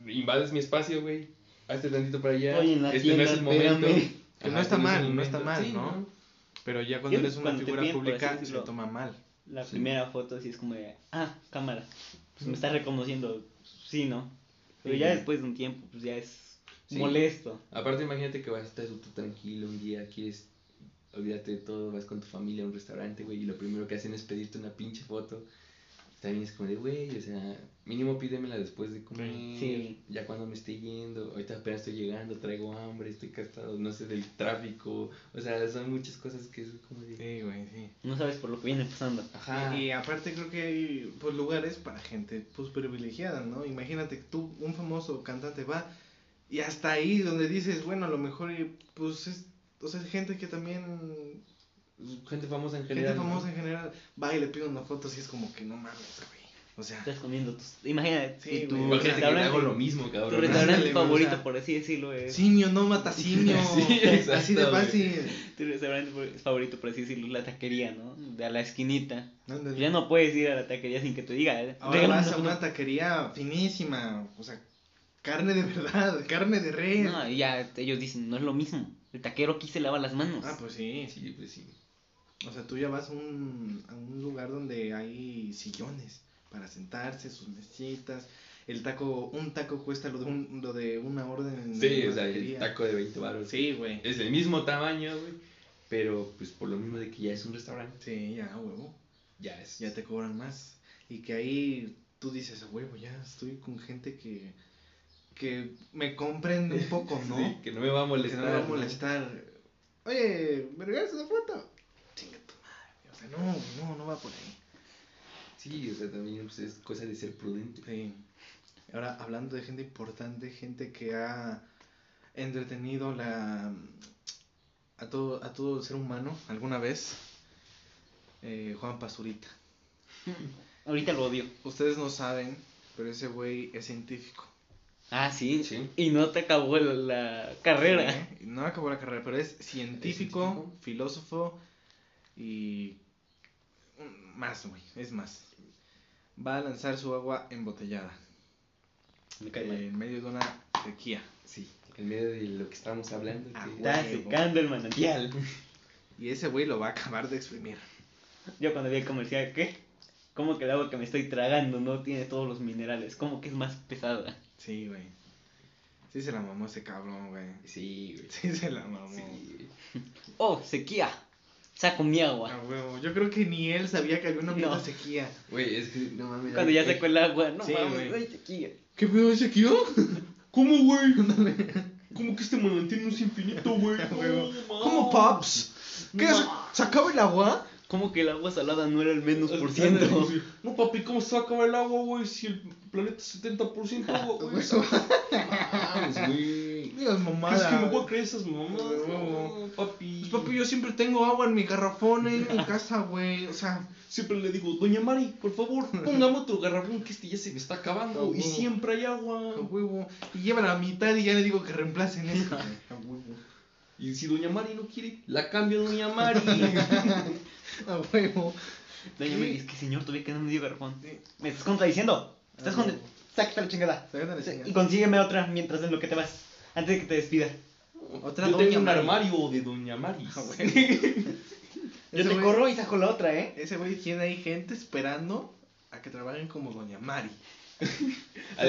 [SPEAKER 2] invades mi espacio, güey, hazte tantito para allá,
[SPEAKER 3] Oye, en la
[SPEAKER 2] este
[SPEAKER 3] tienda,
[SPEAKER 2] no es el momento.
[SPEAKER 1] Que no
[SPEAKER 2] Ajá,
[SPEAKER 1] está mal, no está mal,
[SPEAKER 2] Sí,
[SPEAKER 1] ¿no? Pero ya cuando eres una
[SPEAKER 3] cuando
[SPEAKER 1] figura
[SPEAKER 3] piden,
[SPEAKER 1] pública se
[SPEAKER 3] decirlo.
[SPEAKER 1] toma mal.
[SPEAKER 3] La
[SPEAKER 2] Sí.
[SPEAKER 3] primera foto sí es como de, ah, cámara. Pues me está reconociendo, sí, ¿no? Pero
[SPEAKER 1] Sí.
[SPEAKER 3] ya después de un tiempo, pues ya es
[SPEAKER 2] Sí.
[SPEAKER 3] molesto.
[SPEAKER 2] Aparte, imagínate que vas a estar tú tranquilo un día, quieres, olvídate de todo, vas con tu familia a un restaurante, güey, y lo primero que hacen es pedirte una pinche foto. También es como de, güey, o sea, mínimo pídemela después de comer,
[SPEAKER 3] Sí.
[SPEAKER 2] ya cuando me esté yendo, ahorita apenas estoy llegando, traigo hambre, estoy cansado, no sé, del tráfico, o sea, son muchas cosas que es como de...
[SPEAKER 1] Sí, güey, sí.
[SPEAKER 3] No sabes por lo que viene pasando.
[SPEAKER 2] Ajá.
[SPEAKER 1] Y aparte creo que hay pues lugares para gente pues privilegiada, ¿no? Imagínate que tú, un famoso cantante va y hasta ahí donde dices, bueno, a lo mejor y, pues es, o sea, gente que también,
[SPEAKER 2] Gente famosa en
[SPEAKER 1] gente
[SPEAKER 2] general. ¿no?
[SPEAKER 1] famosa en general, va y le pide una foto así es como que no mames, güey. O sea,
[SPEAKER 3] Estás comiendo tus... Imagínate,
[SPEAKER 1] Sí,
[SPEAKER 3] si tu.
[SPEAKER 2] Imagínate que
[SPEAKER 3] restaurante,
[SPEAKER 2] hago lo mismo,
[SPEAKER 3] tu
[SPEAKER 2] cabrón.
[SPEAKER 3] restaurante
[SPEAKER 1] Ándale, güey,
[SPEAKER 3] favorito,
[SPEAKER 1] o sea,
[SPEAKER 3] por así decirlo, es...
[SPEAKER 1] simio no mata simio. (laughs)
[SPEAKER 2] Sí, exacto, (laughs)
[SPEAKER 1] así de fácil.
[SPEAKER 3] Tu restaurante favorito, por así decirlo, es la taquería, ¿no? De a la esquinita.
[SPEAKER 1] Ándale.
[SPEAKER 3] Ya no puedes ir a la taquería sin que te diga, ¿eh?
[SPEAKER 1] Ahora vas a
[SPEAKER 3] una
[SPEAKER 1] taquería finísima, o sea, carne de verdad, (laughs) carne de res.
[SPEAKER 3] No, y ya ellos dicen, no es lo mismo. El taquero aquí se lava las manos.
[SPEAKER 1] Ah, pues sí.
[SPEAKER 2] Sí, pues sí.
[SPEAKER 1] O sea, tú ya vas a un, a un lugar donde hay sillones para sentarse, sus mesitas. El taco, un taco cuesta lo de, un, lo de una orden en
[SPEAKER 2] Sí, o sea, el taco de 20 baros.
[SPEAKER 1] Sí, güey.
[SPEAKER 2] Es el mismo tamaño, güey. Pero pues por lo mismo de que ya es un restaurante,
[SPEAKER 1] Sí, ya, huevo.
[SPEAKER 2] ya es.
[SPEAKER 1] Ya te cobran más. Y que ahí tú dices, a huevo, ya estoy con gente que, que me comprende un poco, (laughs) ¿no?
[SPEAKER 2] Sí, que no me va a
[SPEAKER 1] Que
[SPEAKER 2] molestar.
[SPEAKER 1] no me va a
[SPEAKER 2] ¿no?
[SPEAKER 1] molestar. Oye, ¿me regalas una foto? O sea, no, no, no va por ahí.
[SPEAKER 2] Sí, o sea, también pues, es cosa de ser prudente.
[SPEAKER 1] Sí. Ahora, hablando de gente importante, gente que ha entretenido la a todo, a todo el ser humano alguna vez, eh, Juan Pazurita. (laughs)
[SPEAKER 3] Ahorita lo odio.
[SPEAKER 1] Ustedes no saben, pero ese güey es científico.
[SPEAKER 3] Ah, sí.
[SPEAKER 2] Sí.
[SPEAKER 3] Y no te acabó la, la carrera.
[SPEAKER 1] Sí, No acabó la carrera, pero es científico,
[SPEAKER 2] científico?
[SPEAKER 1] filósofo y más, güey, es más. Va a lanzar su agua embotellada
[SPEAKER 3] Me cae mal.
[SPEAKER 1] en medio de una sequía.
[SPEAKER 2] Sí, en medio de lo que estamos hablando.
[SPEAKER 1] Ah,
[SPEAKER 2] que-.
[SPEAKER 3] Está secando el manantial. (laughs)
[SPEAKER 1] Y ese güey lo va a acabar de exprimir.
[SPEAKER 3] Yo cuando vi el comercial, ¿qué? ¿Cómo que el agua que me estoy tragando no tiene todos los minerales? ¿Cómo que es más pesada?
[SPEAKER 1] Sí, güey. Sí se la mamó ese cabrón, güey.
[SPEAKER 2] Sí, güey.
[SPEAKER 1] Sí se la mamó.
[SPEAKER 2] Sí, güey.
[SPEAKER 3] Oh, sequía. Saco mi agua.
[SPEAKER 1] huevo. Yo creo que ni él sabía que había una puta
[SPEAKER 3] No.
[SPEAKER 1] sequía.
[SPEAKER 2] Güey, es que no mames.
[SPEAKER 3] Cuando ya
[SPEAKER 2] hay-
[SPEAKER 3] sacó el agua, no
[SPEAKER 1] Sí,
[SPEAKER 3] mames,
[SPEAKER 1] güey.
[SPEAKER 3] hay sequía.
[SPEAKER 1] ¿Qué pedo de sequía? (laughs)
[SPEAKER 2] ¿Cómo, güey? ¿Cómo que este manantial no es infinito, güey? (laughs)
[SPEAKER 1] ¿Cómo. Pops? ¿Qué? ¿Se, acaba el agua?
[SPEAKER 3] ¿Cómo que el agua salada no era el menos por ciento? (laughs)
[SPEAKER 2] No, papi, ¿cómo se va a acabar el agua, güey? Si el planeta es 70% agua, güey.
[SPEAKER 1] Eso.
[SPEAKER 2] Mames, güey.
[SPEAKER 1] Dios,
[SPEAKER 2] ¿Crees
[SPEAKER 1] mamada.
[SPEAKER 2] que me voy a creer esas mamás?
[SPEAKER 1] huevo.
[SPEAKER 2] No, papi.
[SPEAKER 1] Pues papi, yo siempre tengo agua en mi garrafón en mi casa, güey. O sea,
[SPEAKER 2] Siempre le digo, doña Mari, por favor, póngame otro garrafón que este ya se me está acabando. Y
[SPEAKER 1] huevo.
[SPEAKER 2] siempre hay agua.
[SPEAKER 1] a huevo. Y lleva la mitad y ya le digo que reemplacen eso. (laughs) A huevo.
[SPEAKER 2] Y si doña Mari no quiere, la cambio a doña Mari. (laughs)
[SPEAKER 1] A huevo.
[SPEAKER 3] Doña
[SPEAKER 1] Sí.
[SPEAKER 3] Mary, es que señor, todavía que no me dio garrafón. Me estás contradiciendo. Estás con... Sácate la chingada.
[SPEAKER 1] Sácate la chingada.
[SPEAKER 3] Y consígueme otra mientras en lo que te vas. Antes de que te despida.
[SPEAKER 1] Otra
[SPEAKER 2] Yo
[SPEAKER 1] doña
[SPEAKER 2] tengo un
[SPEAKER 1] Mari.
[SPEAKER 2] armario de doña Mari.
[SPEAKER 1] Ah, güey. (laughs)
[SPEAKER 3] Yo
[SPEAKER 1] Ese
[SPEAKER 3] te
[SPEAKER 1] güey-
[SPEAKER 3] corro y saco la otra, ¿eh?
[SPEAKER 1] Ese güey tiene ahí gente esperando a que trabajen como Doña Mari. (laughs)
[SPEAKER 2] ¿Has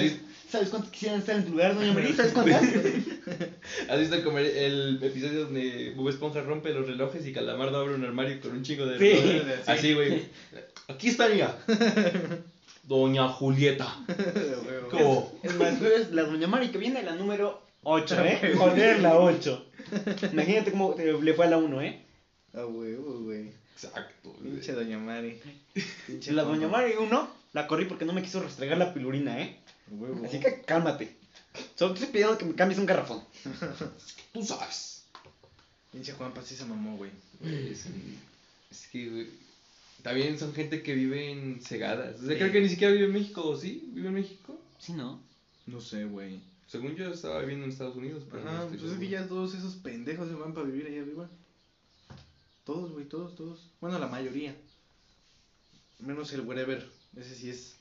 [SPEAKER 3] ¿Sabes cuántos quisieran estar en tu lugar, doña Mary? ¿Sabes cuántas? (laughs)
[SPEAKER 2] has visto como el episodio donde Bob Esponja rompe los relojes y Calamardo abre un armario con un chingo de
[SPEAKER 3] Sí.
[SPEAKER 2] relojes?
[SPEAKER 1] Sí.
[SPEAKER 2] Así, güey. Aquí estaría. Doña Julieta. ¿Cómo?
[SPEAKER 3] Es más, es la doña Mari que viene la número 8, ¿eh? Joder, la 8. Imagínate cómo te- le fue a la 1, ¿eh?
[SPEAKER 1] A huevo, güey.
[SPEAKER 2] Exacto. güey.
[SPEAKER 1] Pinche Doña Mari. Pinche
[SPEAKER 3] La doña. Mari uno, la corrí porque no me quiso restregar la pilurina, ¿eh?
[SPEAKER 1] Huevo.
[SPEAKER 3] Así que cálmate. Solo te estoy pidiendo que me cambies un garrafón. (laughs)
[SPEAKER 2] Tú sabes.
[SPEAKER 1] Pinche Juanpa sí se mamó, güey.
[SPEAKER 2] Güey, Es, un- es que, güey, también son gente que vive en cegadas. O sea,
[SPEAKER 1] Sí.
[SPEAKER 2] creo que ni siquiera vive en México, ¿o sí? ¿Vive en México?
[SPEAKER 3] Sí, ¿no?
[SPEAKER 1] No sé, güey.
[SPEAKER 2] Según yo estaba viviendo en Estados Unidos, pero no
[SPEAKER 1] Ajá,
[SPEAKER 2] estoy
[SPEAKER 1] pues es que ya todos esos pendejos se van para vivir allá arriba. Todos, güey, todos, todos. Bueno, la mayoría. Menos el wherever. Ese sí es.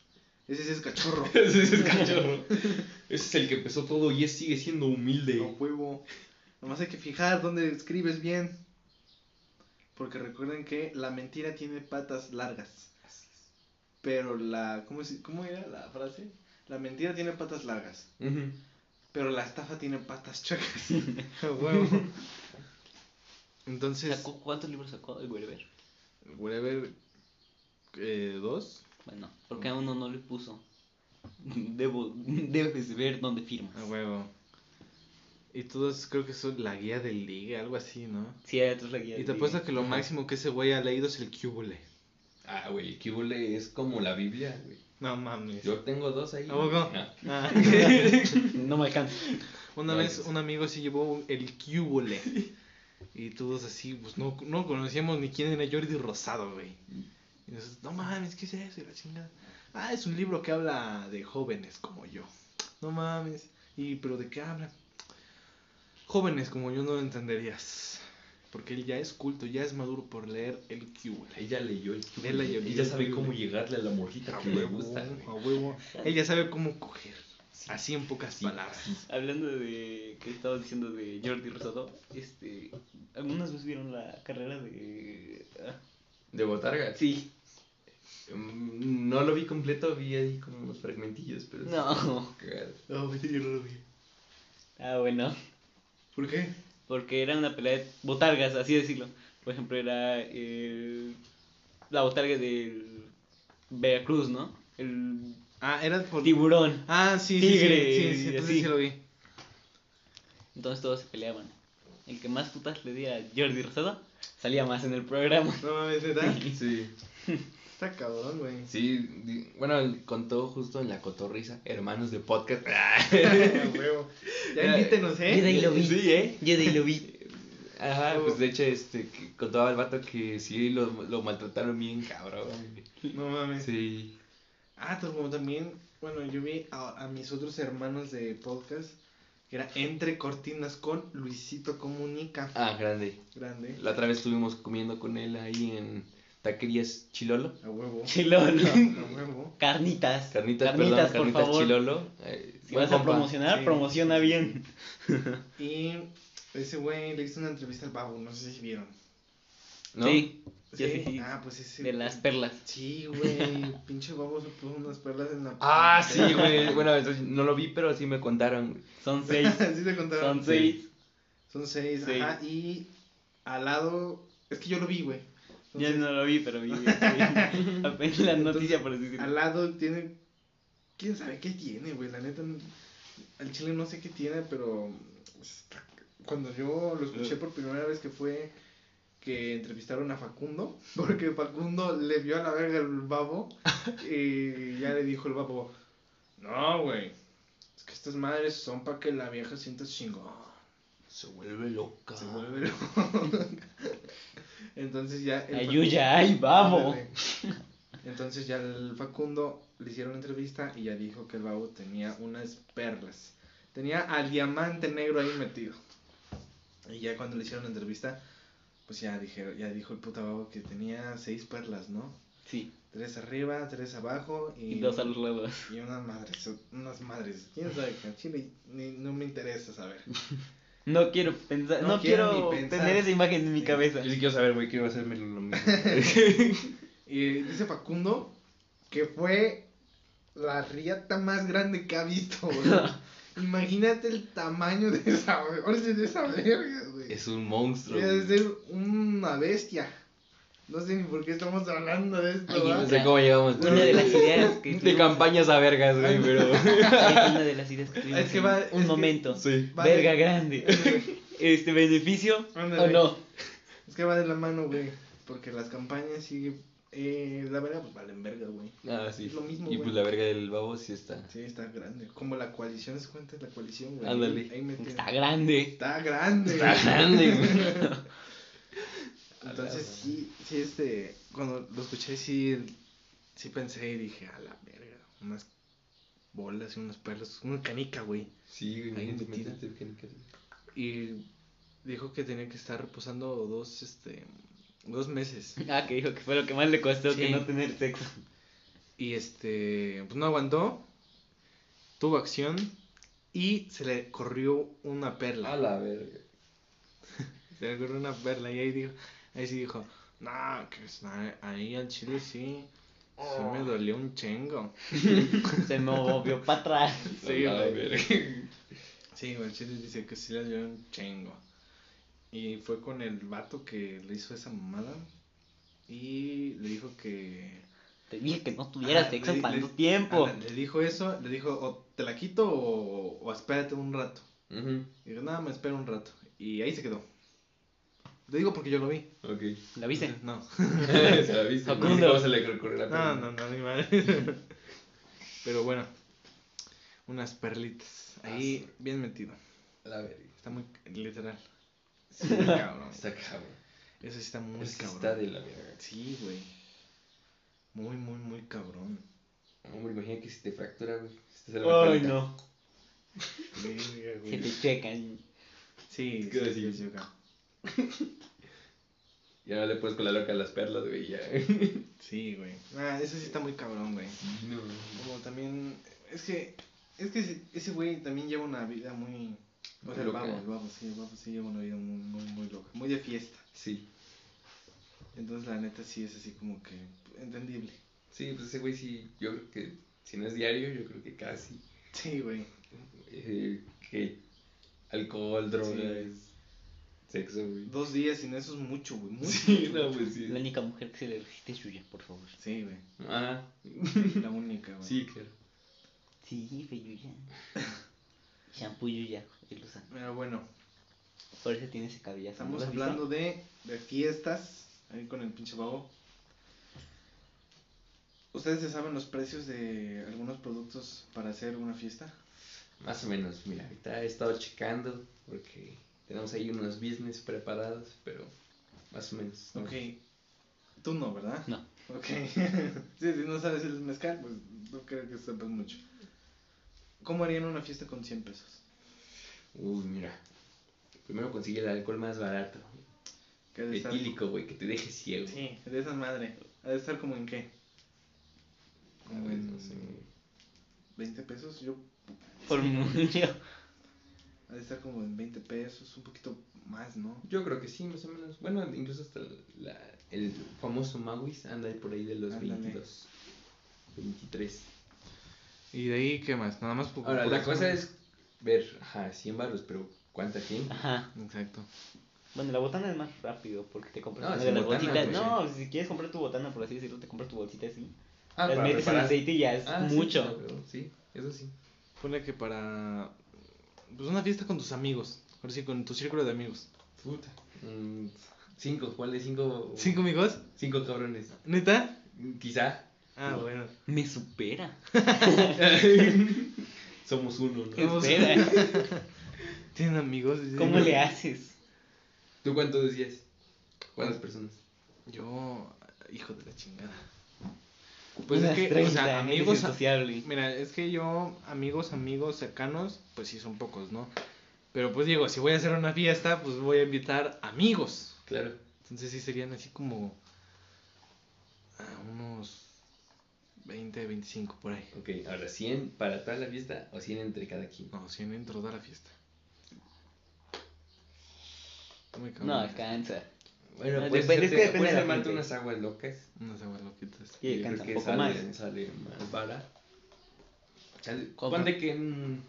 [SPEAKER 1] Ese sí es cachorro. (laughs)
[SPEAKER 2] Ese es el cachorro. (laughs) Ese es el que empezó todo y es, sigue siendo humilde.
[SPEAKER 1] No huevo. Nomás hay que fijar dónde escribes bien. Porque recuerden que la mentira tiene patas largas. Pero la. ¿Cómo, se- cómo era la frase? La mentira tiene patas largas.
[SPEAKER 2] Ujú.
[SPEAKER 1] Pero la estafa tiene patas chocas. (laughs) (laughs) A huevo. Entonces.
[SPEAKER 3] ¿Sacó, ¿Cuántos libros sacó el Wherever?
[SPEAKER 1] Wherever. Eh, ¿Dos?
[SPEAKER 3] Bueno, porque a uno no le puso. (laughs) Debo, debes ver dónde firmas.
[SPEAKER 1] A huevo. Y todos creo que son la guía del ligue, algo así, ¿no?
[SPEAKER 3] Sí, hay otros la guía
[SPEAKER 1] Y te
[SPEAKER 3] de-
[SPEAKER 1] apuesto que lo
[SPEAKER 2] Ajá.
[SPEAKER 1] máximo que ese güey ha leído es el Cúbule.
[SPEAKER 2] Ah, güey, Kibule es como la Biblia, güey.
[SPEAKER 1] No mames.
[SPEAKER 2] Yo tengo dos ahí.
[SPEAKER 1] ¿A poco?
[SPEAKER 2] Ah.
[SPEAKER 1] Ah. (laughs)
[SPEAKER 3] No me alcanza.
[SPEAKER 1] Una
[SPEAKER 2] No,
[SPEAKER 1] vez
[SPEAKER 2] es-
[SPEAKER 1] un amigo sí llevó el Cúbule. Y todos así, pues no, no conocíamos ni quién era Jordi Rosado, güey. Y nosotros, no mames, ¿qué es eso? Y la chingada. Ah, es un libro que habla de jóvenes como yo. No mames. ¿Y pero de qué habla? Jóvenes como yo no lo entenderías. Porque él ya es culto, ya es maduro por leer el Cúbule.
[SPEAKER 2] Ella leyó el Kibule.
[SPEAKER 1] Ella leyó
[SPEAKER 2] Ella sabe cómo llegarle a la morrita
[SPEAKER 1] A
[SPEAKER 2] que le
[SPEAKER 1] huevo,
[SPEAKER 2] gusta,
[SPEAKER 1] a huevo. Él ya sabe cómo coger. Así en pocas
[SPEAKER 2] Sí,
[SPEAKER 1] palabras.
[SPEAKER 3] Hablando de que estabas diciendo de Jordi Rosado, este, algunas veces vieron la carrera de ah,
[SPEAKER 2] De Botarga.
[SPEAKER 3] sí,
[SPEAKER 2] Mm, No lo vi completo, vi ahí como unos fragmentillos, pero
[SPEAKER 3] no.
[SPEAKER 1] No, yo no lo vi.
[SPEAKER 3] ah bueno,
[SPEAKER 1] ¿Por qué?
[SPEAKER 3] Porque era una pelea de botargas, así decirlo. Por ejemplo, era el- la botarga del Veracruz, ¿no? El
[SPEAKER 1] Ah, era por.
[SPEAKER 3] tiburón.
[SPEAKER 1] Ah, sí, sí,
[SPEAKER 3] Tigre,
[SPEAKER 1] sí, sí, sí,
[SPEAKER 3] y
[SPEAKER 1] entonces sí lo vi.
[SPEAKER 3] Entonces todos se peleaban. El que más putas le diera a Jordi Rosado salía más en el programa.
[SPEAKER 1] No mames, ¿verdad? (laughs)
[SPEAKER 2] Sí, (laughs)
[SPEAKER 1] Está cabrón, güey.
[SPEAKER 2] sí, di- bueno, contó justo en la cotorriza, hermanos de podcast. (laughs)
[SPEAKER 1] Ya invítenos,
[SPEAKER 3] Yo de ahí
[SPEAKER 1] ¿eh?
[SPEAKER 3] lo vi.
[SPEAKER 2] Sí, ¿eh?
[SPEAKER 3] Yo de ahí lo vi. (laughs)
[SPEAKER 2] Ajá, pues de hecho, este, que contaba el vato que sí lo, lo maltrataron bien, cabrón. güey.
[SPEAKER 1] No mames.
[SPEAKER 2] Sí.
[SPEAKER 1] Ah, pues como también, bueno, yo vi a, a mis otros hermanos de podcast, que era Entre Cortinas con Luisito Comunica.
[SPEAKER 2] Ah, grande.
[SPEAKER 1] Grande.
[SPEAKER 2] La otra vez estuvimos comiendo con él ahí en Taquerías Chilolo.
[SPEAKER 1] A huevo.
[SPEAKER 3] Chilolo.
[SPEAKER 1] A huevo.
[SPEAKER 3] Carnitas.
[SPEAKER 2] Carnitas,
[SPEAKER 3] Carnitas,
[SPEAKER 2] perdón,
[SPEAKER 3] por
[SPEAKER 2] Carnitas
[SPEAKER 3] favor.
[SPEAKER 2] Chilolo. Eh,
[SPEAKER 3] Si vas a promocionar,
[SPEAKER 1] Sí.
[SPEAKER 3] promociona bien. (laughs)
[SPEAKER 1] Y ese güey le hizo una entrevista al babo, no sé si vieron.
[SPEAKER 2] ¿No?
[SPEAKER 3] Sí, yo sí, sí.
[SPEAKER 1] Ah, pues ese.
[SPEAKER 3] De las perlas.
[SPEAKER 1] Sí, güey. Pinche babo se puso unas perlas en la.
[SPEAKER 2] Ah, sí, güey. Bueno, eso no lo vi, pero sí me contaron. güey.
[SPEAKER 3] Son (laughs) seis.
[SPEAKER 1] sí te contaron.
[SPEAKER 3] Son seis.
[SPEAKER 1] Son seis,
[SPEAKER 3] Sí.
[SPEAKER 1] ajá. Y al lado. Es que yo lo vi, güey.
[SPEAKER 3] Ya no lo vi, pero vi (laughs) apenas la noticia por así
[SPEAKER 1] Al
[SPEAKER 3] decirlo.
[SPEAKER 1] lado tiene. ¿Quién sabe qué tiene, güey? La neta. Al chile no sé qué tiene, pero. Cuando yo lo escuché por primera vez que fue que entrevistaron a Facundo, (laughs) porque Facundo le vio a la verga el babo (laughs) y ya le dijo el babo, no, güey, es que estas madres son para que la vieja sienta chingón.
[SPEAKER 2] Se vuelve loca.
[SPEAKER 1] Se vuelve loco. Entonces ya... el
[SPEAKER 3] Ayuya, ay, babo.
[SPEAKER 1] Ándale. Entonces ya el Facundo le hicieron entrevista y ya dijo que el babo tenía unas perlas. Tenía al diamante negro ahí metido. Y ya cuando le hicieron la entrevista, pues ya dijeron, ya dijo el puta babo que tenía seis perlas, ¿no?
[SPEAKER 3] Sí,
[SPEAKER 1] Tres arriba, tres abajo y,
[SPEAKER 3] y dos a los lados.
[SPEAKER 1] y unas madres, unas madres. ¿Quién sabe? Chile ni- no me interesa saber. (laughs)
[SPEAKER 3] No quiero pensar,
[SPEAKER 1] No
[SPEAKER 3] no,
[SPEAKER 1] quiero
[SPEAKER 3] quiero,
[SPEAKER 1] ni pensar.
[SPEAKER 3] tener esa imagen en mi cabeza.
[SPEAKER 2] Yo sí quiero saber, güey, quiero hacerme lo mismo. (laughs)
[SPEAKER 1] Y dice Facundo que fue la riata más grande que ha visto, güey. (laughs) Imagínate el tamaño de esa, de esa verga, güey.
[SPEAKER 2] es un monstruo.
[SPEAKER 1] Ser una bestia. No sé ni por qué estamos hablando de esto.
[SPEAKER 2] No sé cómo llegamos.
[SPEAKER 3] Una de las ideas que
[SPEAKER 2] De campañas a vergas, güey, pero. (laughs)
[SPEAKER 3] Ay, una de las ideas que tuvimos
[SPEAKER 1] Es que va- es
[SPEAKER 3] un
[SPEAKER 1] que-
[SPEAKER 3] momento.
[SPEAKER 2] Sí.
[SPEAKER 1] Va
[SPEAKER 3] Verga
[SPEAKER 1] de-
[SPEAKER 3] grande. Este beneficio
[SPEAKER 1] Ándale.
[SPEAKER 3] o no.
[SPEAKER 1] Es que va de la mano, güey. Porque las campañas sí, eh, la verga, pues valen verga, güey.
[SPEAKER 2] Ah, sí.
[SPEAKER 1] Es lo mismo,
[SPEAKER 2] y
[SPEAKER 1] güey.
[SPEAKER 2] pues la verga del babo sí está.
[SPEAKER 1] Sí, está grande. Como la coalición, ¿se cuenta? La coalición, güey.
[SPEAKER 2] Ándale.
[SPEAKER 1] Ahí, ahí metieron.
[SPEAKER 3] Está grande.
[SPEAKER 1] Está grande.
[SPEAKER 2] Está grande, güey. (laughs)
[SPEAKER 1] Entonces sí, sí, este, cuando lo escuché sí, sí pensé y dije, a la verga, unas bolas y unas perlas, una canica, güey.
[SPEAKER 2] Sí, güey,
[SPEAKER 1] metida.
[SPEAKER 2] canicas.
[SPEAKER 1] Y dijo que tenía que estar reposando dos, este, dos meses. (laughs)
[SPEAKER 3] Ah, que dijo que fue lo que más le costó
[SPEAKER 1] Sí.
[SPEAKER 3] que no tener sexo.
[SPEAKER 1] Y este, pues no aguantó, tuvo acción y se le corrió una perla.
[SPEAKER 2] A la verga. (laughs)
[SPEAKER 1] Se le corrió una perla y ahí dijo, ahí sí dijo, no, que ahí al chile sí, sí me dolió un chingo. (laughs)
[SPEAKER 3] Se me movió para atrás.
[SPEAKER 1] Sí, güey. Sí, güey, el chile dice que sí le dio un chingo. Y fue con el vato que le hizo esa mamada. Y le dijo que.
[SPEAKER 3] Te dije que no tuvieras
[SPEAKER 1] Ah,
[SPEAKER 3] sexo
[SPEAKER 1] le- le-
[SPEAKER 3] tiempo.
[SPEAKER 1] ah, Le dijo eso, le dijo, o te la quito o, o espérate un rato. Y dijo, nada, me espera un rato. Y ahí se quedó. Te digo porque yo lo vi.
[SPEAKER 2] Ok. (laughs)
[SPEAKER 3] ¿La viste?
[SPEAKER 1] No.
[SPEAKER 2] se la viste. Cómo se le la
[SPEAKER 1] No, no, no, ni madre. (laughs) Pero bueno, unas perlitas. Ahí
[SPEAKER 2] Ah, sí.
[SPEAKER 1] bien metido.
[SPEAKER 2] La verga.
[SPEAKER 1] Está muy literal. Sí, cabrón.
[SPEAKER 2] Está cabrón.
[SPEAKER 1] Eso sí está muy
[SPEAKER 2] Eso sí
[SPEAKER 1] cabrón.
[SPEAKER 2] está de la verga.
[SPEAKER 1] Sí, güey. Muy, muy, muy cabrón.
[SPEAKER 2] Hombre, imagina que si te fractura, güey.
[SPEAKER 3] Ay, no.
[SPEAKER 1] Verga,
[SPEAKER 3] Que
[SPEAKER 1] güey.
[SPEAKER 3] te checan.
[SPEAKER 1] Sí, sí,
[SPEAKER 2] así.
[SPEAKER 1] sí, (laughs)
[SPEAKER 2] Ya no le puedes con la loca a las perlas, güey. Ya. (laughs)
[SPEAKER 1] Sí, güey. Ah, eso sí está muy cabrón, güey.
[SPEAKER 2] No.
[SPEAKER 1] Como también. Es que. Es que ese- ese güey también lleva una vida muy. O sea, el
[SPEAKER 2] Loca.
[SPEAKER 1] el babo, sí, el babo sí lleva una vida muy, muy, muy loca. Muy de fiesta.
[SPEAKER 2] Sí.
[SPEAKER 1] Entonces, la neta sí es así como que. Entendible.
[SPEAKER 2] Sí, pues ese güey sí. Yo creo que. Si no es diario, yo creo que casi.
[SPEAKER 1] Sí, güey.
[SPEAKER 2] Eh, que. Alcohol, drogas. Sexo, güey.
[SPEAKER 1] Dos días sin eso es mucho, güey. Mucho.
[SPEAKER 2] Sí, no, pues sí.
[SPEAKER 3] La única mujer que se le resiste es Yuya, por favor.
[SPEAKER 1] Sí, güey.
[SPEAKER 2] Ah, (laughs)
[SPEAKER 1] La única, güey.
[SPEAKER 2] sí, claro.
[SPEAKER 3] Sí, fue Yuya. Shampoo Yuya, usa.
[SPEAKER 1] Pero bueno,
[SPEAKER 3] Por eso tiene ese cabellazo.
[SPEAKER 1] estamos hablando de, de fiestas. Ahí con el pinche babo. ¿Ustedes se saben los precios de algunos productos para hacer una fiesta?
[SPEAKER 2] Más o menos, mira, ahorita he estado checando porque tenemos ahí unos business preparados, pero más o menos. ¿no?
[SPEAKER 1] Ok. Tú no, ¿verdad?
[SPEAKER 3] No.
[SPEAKER 1] Ok. (laughs) sí, si no sabes el mezcal, pues no creo que sepas mucho. ¿Cómo harían una fiesta con 100 pesos?
[SPEAKER 2] Uy, mira. Primero consigue el alcohol más barato. Etílico, güey, que te deje ciego.
[SPEAKER 1] Sí, de esa madre. ¿Ha de estar como en qué?
[SPEAKER 2] A
[SPEAKER 1] Como
[SPEAKER 2] ver,
[SPEAKER 1] en
[SPEAKER 2] no sé.
[SPEAKER 1] 20 pesos. Yo.
[SPEAKER 3] Por mucho.
[SPEAKER 1] Ha de estar como en 20 pesos, un poquito más, ¿no?
[SPEAKER 2] Yo creo que sí, más o menos. Bueno, incluso hasta la, el famoso Maguis anda ahí por ahí de los
[SPEAKER 1] Ándale.
[SPEAKER 2] 22, 23.
[SPEAKER 1] ¿Y de ahí qué más? Nada más por-
[SPEAKER 2] Ahora,
[SPEAKER 1] por
[SPEAKER 2] la
[SPEAKER 1] eso,
[SPEAKER 2] cosa
[SPEAKER 1] ¿no?
[SPEAKER 2] es ver, ajá, 100 baros, pero ¿cuánta gente?
[SPEAKER 3] Ajá.
[SPEAKER 1] Exacto.
[SPEAKER 3] Bueno, la botana es más rápido porque te compras
[SPEAKER 2] No,
[SPEAKER 3] una de las
[SPEAKER 2] botana,
[SPEAKER 3] bolsitas.
[SPEAKER 2] pues,
[SPEAKER 3] no, si quieres comprar tu botana, por así decirlo, te compras tu bolsita así.
[SPEAKER 2] Ah,
[SPEAKER 3] las metes en aceite y ya es
[SPEAKER 2] Ah, sí,
[SPEAKER 3] mucho.
[SPEAKER 2] claro, Sí, eso sí.
[SPEAKER 1] Ponle que para. Pues una fiesta con tus amigos. Ahora sí, con tu círculo de amigos.
[SPEAKER 2] Puta. Mm, cinco, ¿cuál de cinco?
[SPEAKER 1] ¿Cinco amigos?
[SPEAKER 2] Cinco cabrones.
[SPEAKER 1] ¿Neta?
[SPEAKER 2] Quizá.
[SPEAKER 1] Ah,
[SPEAKER 2] No.
[SPEAKER 1] bueno.
[SPEAKER 3] Me supera. (laughs)
[SPEAKER 2] Somos uno, ¿no?
[SPEAKER 1] Vamos.
[SPEAKER 3] Espera. (laughs)
[SPEAKER 1] ¿Tienen amigos?
[SPEAKER 3] ¿Cómo le haces?
[SPEAKER 2] ¿Tú cuánto decías? ¿Cuántas personas?
[SPEAKER 1] Yo. Hijo de la chingada. Pues
[SPEAKER 3] Unas
[SPEAKER 1] es que, o
[SPEAKER 3] 30,
[SPEAKER 1] sea, amigos. Mira, es que yo, amigos, amigos cercanos, pues sí son pocos, ¿no? Pero pues digo, si voy a hacer una fiesta, pues voy a invitar amigos.
[SPEAKER 2] Claro.
[SPEAKER 1] Entonces sí serían así como. a unos 20, 25 por ahí.
[SPEAKER 2] Ok, ahora 100 para toda la fiesta o 100 entre cada quien.
[SPEAKER 1] No, 100 en toda la fiesta. Muy cabrón.
[SPEAKER 3] No alcanza.
[SPEAKER 2] Bueno,
[SPEAKER 3] No,
[SPEAKER 2] pues
[SPEAKER 3] depende- es que depende
[SPEAKER 2] puedes
[SPEAKER 3] de la
[SPEAKER 2] unas aguas locas.
[SPEAKER 1] Unas aguas loquitas.
[SPEAKER 2] Creo
[SPEAKER 3] alcanza un
[SPEAKER 2] que
[SPEAKER 3] poco
[SPEAKER 2] sale,
[SPEAKER 3] más.
[SPEAKER 2] sale más. Ponle que un...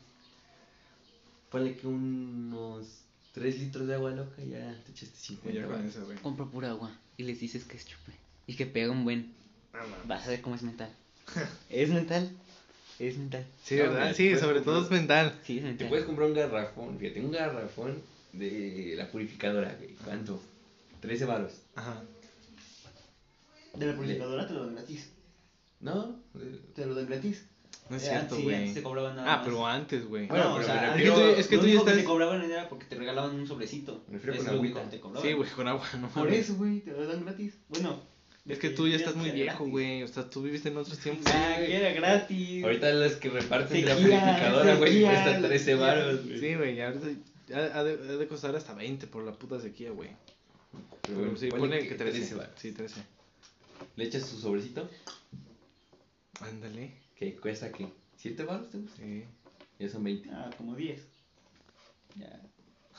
[SPEAKER 2] Ponle que unos 3 litros de agua loca ya te echaste 50
[SPEAKER 1] Ya con eso, güey.
[SPEAKER 3] Compra pura agua y les dices que es chupe. Y que pega un buen.
[SPEAKER 1] Ah.
[SPEAKER 3] Vas a ver cómo es mental. (laughs) ¿Es mental? Es mental.
[SPEAKER 1] Sí,
[SPEAKER 2] No,
[SPEAKER 1] ¿verdad? Sí, sobre todo es mental.
[SPEAKER 3] Sí, es
[SPEAKER 2] Te
[SPEAKER 3] mental.
[SPEAKER 2] puedes comprar un garrafón, fíjate, un garrafón de la purificadora, güey. ¿Cuánto? 13 varos.
[SPEAKER 1] Ajá.
[SPEAKER 3] De la purificadora te lo dan gratis.
[SPEAKER 2] No,
[SPEAKER 3] Te lo dan gratis.
[SPEAKER 1] No es
[SPEAKER 3] Eh,
[SPEAKER 1] cierto, güey.
[SPEAKER 3] se cobraban nada
[SPEAKER 1] Ah,
[SPEAKER 3] más.
[SPEAKER 1] pero antes, güey.
[SPEAKER 2] Bueno,
[SPEAKER 3] no,
[SPEAKER 2] pero
[SPEAKER 3] o sea,
[SPEAKER 2] me refiero-
[SPEAKER 1] es que
[SPEAKER 3] lo
[SPEAKER 1] tú ya
[SPEAKER 3] único que
[SPEAKER 1] estás-
[SPEAKER 3] te cobraban era porque te regalaban un sobrecito.
[SPEAKER 2] Me refiero
[SPEAKER 3] Es
[SPEAKER 2] con
[SPEAKER 3] lo
[SPEAKER 2] agüita.
[SPEAKER 3] único que te cobraban.
[SPEAKER 1] Sí, güey, con agua, no
[SPEAKER 3] Por
[SPEAKER 1] mames.
[SPEAKER 3] eso, güey, te lo dan gratis. Bueno.
[SPEAKER 1] Es que tú ya estás muy viejo, güey. O sea, tú viviste en otros tiempos.
[SPEAKER 3] Ah, que era gratis.
[SPEAKER 2] Ahorita las que reparten de la
[SPEAKER 3] Sequía,
[SPEAKER 2] purificadora, güey,
[SPEAKER 3] sequía,
[SPEAKER 2] cuesta
[SPEAKER 3] la
[SPEAKER 2] 13
[SPEAKER 3] sequía.
[SPEAKER 2] baros, güey.
[SPEAKER 1] Sí, güey, ahorita ha, ha de, ha de costar hasta 20 por la puta sequía, güey.
[SPEAKER 2] Pero bueno,
[SPEAKER 1] sí,
[SPEAKER 2] ponle
[SPEAKER 1] que 13.
[SPEAKER 2] baros.
[SPEAKER 1] Sí, 13.
[SPEAKER 2] Le echas su sobrecito,
[SPEAKER 1] Ándale.
[SPEAKER 2] que cuesta, ¿qué? ¿7 baros te gusta?
[SPEAKER 1] Sí.
[SPEAKER 2] Ya son 20.
[SPEAKER 3] Ah, como 10. Ya.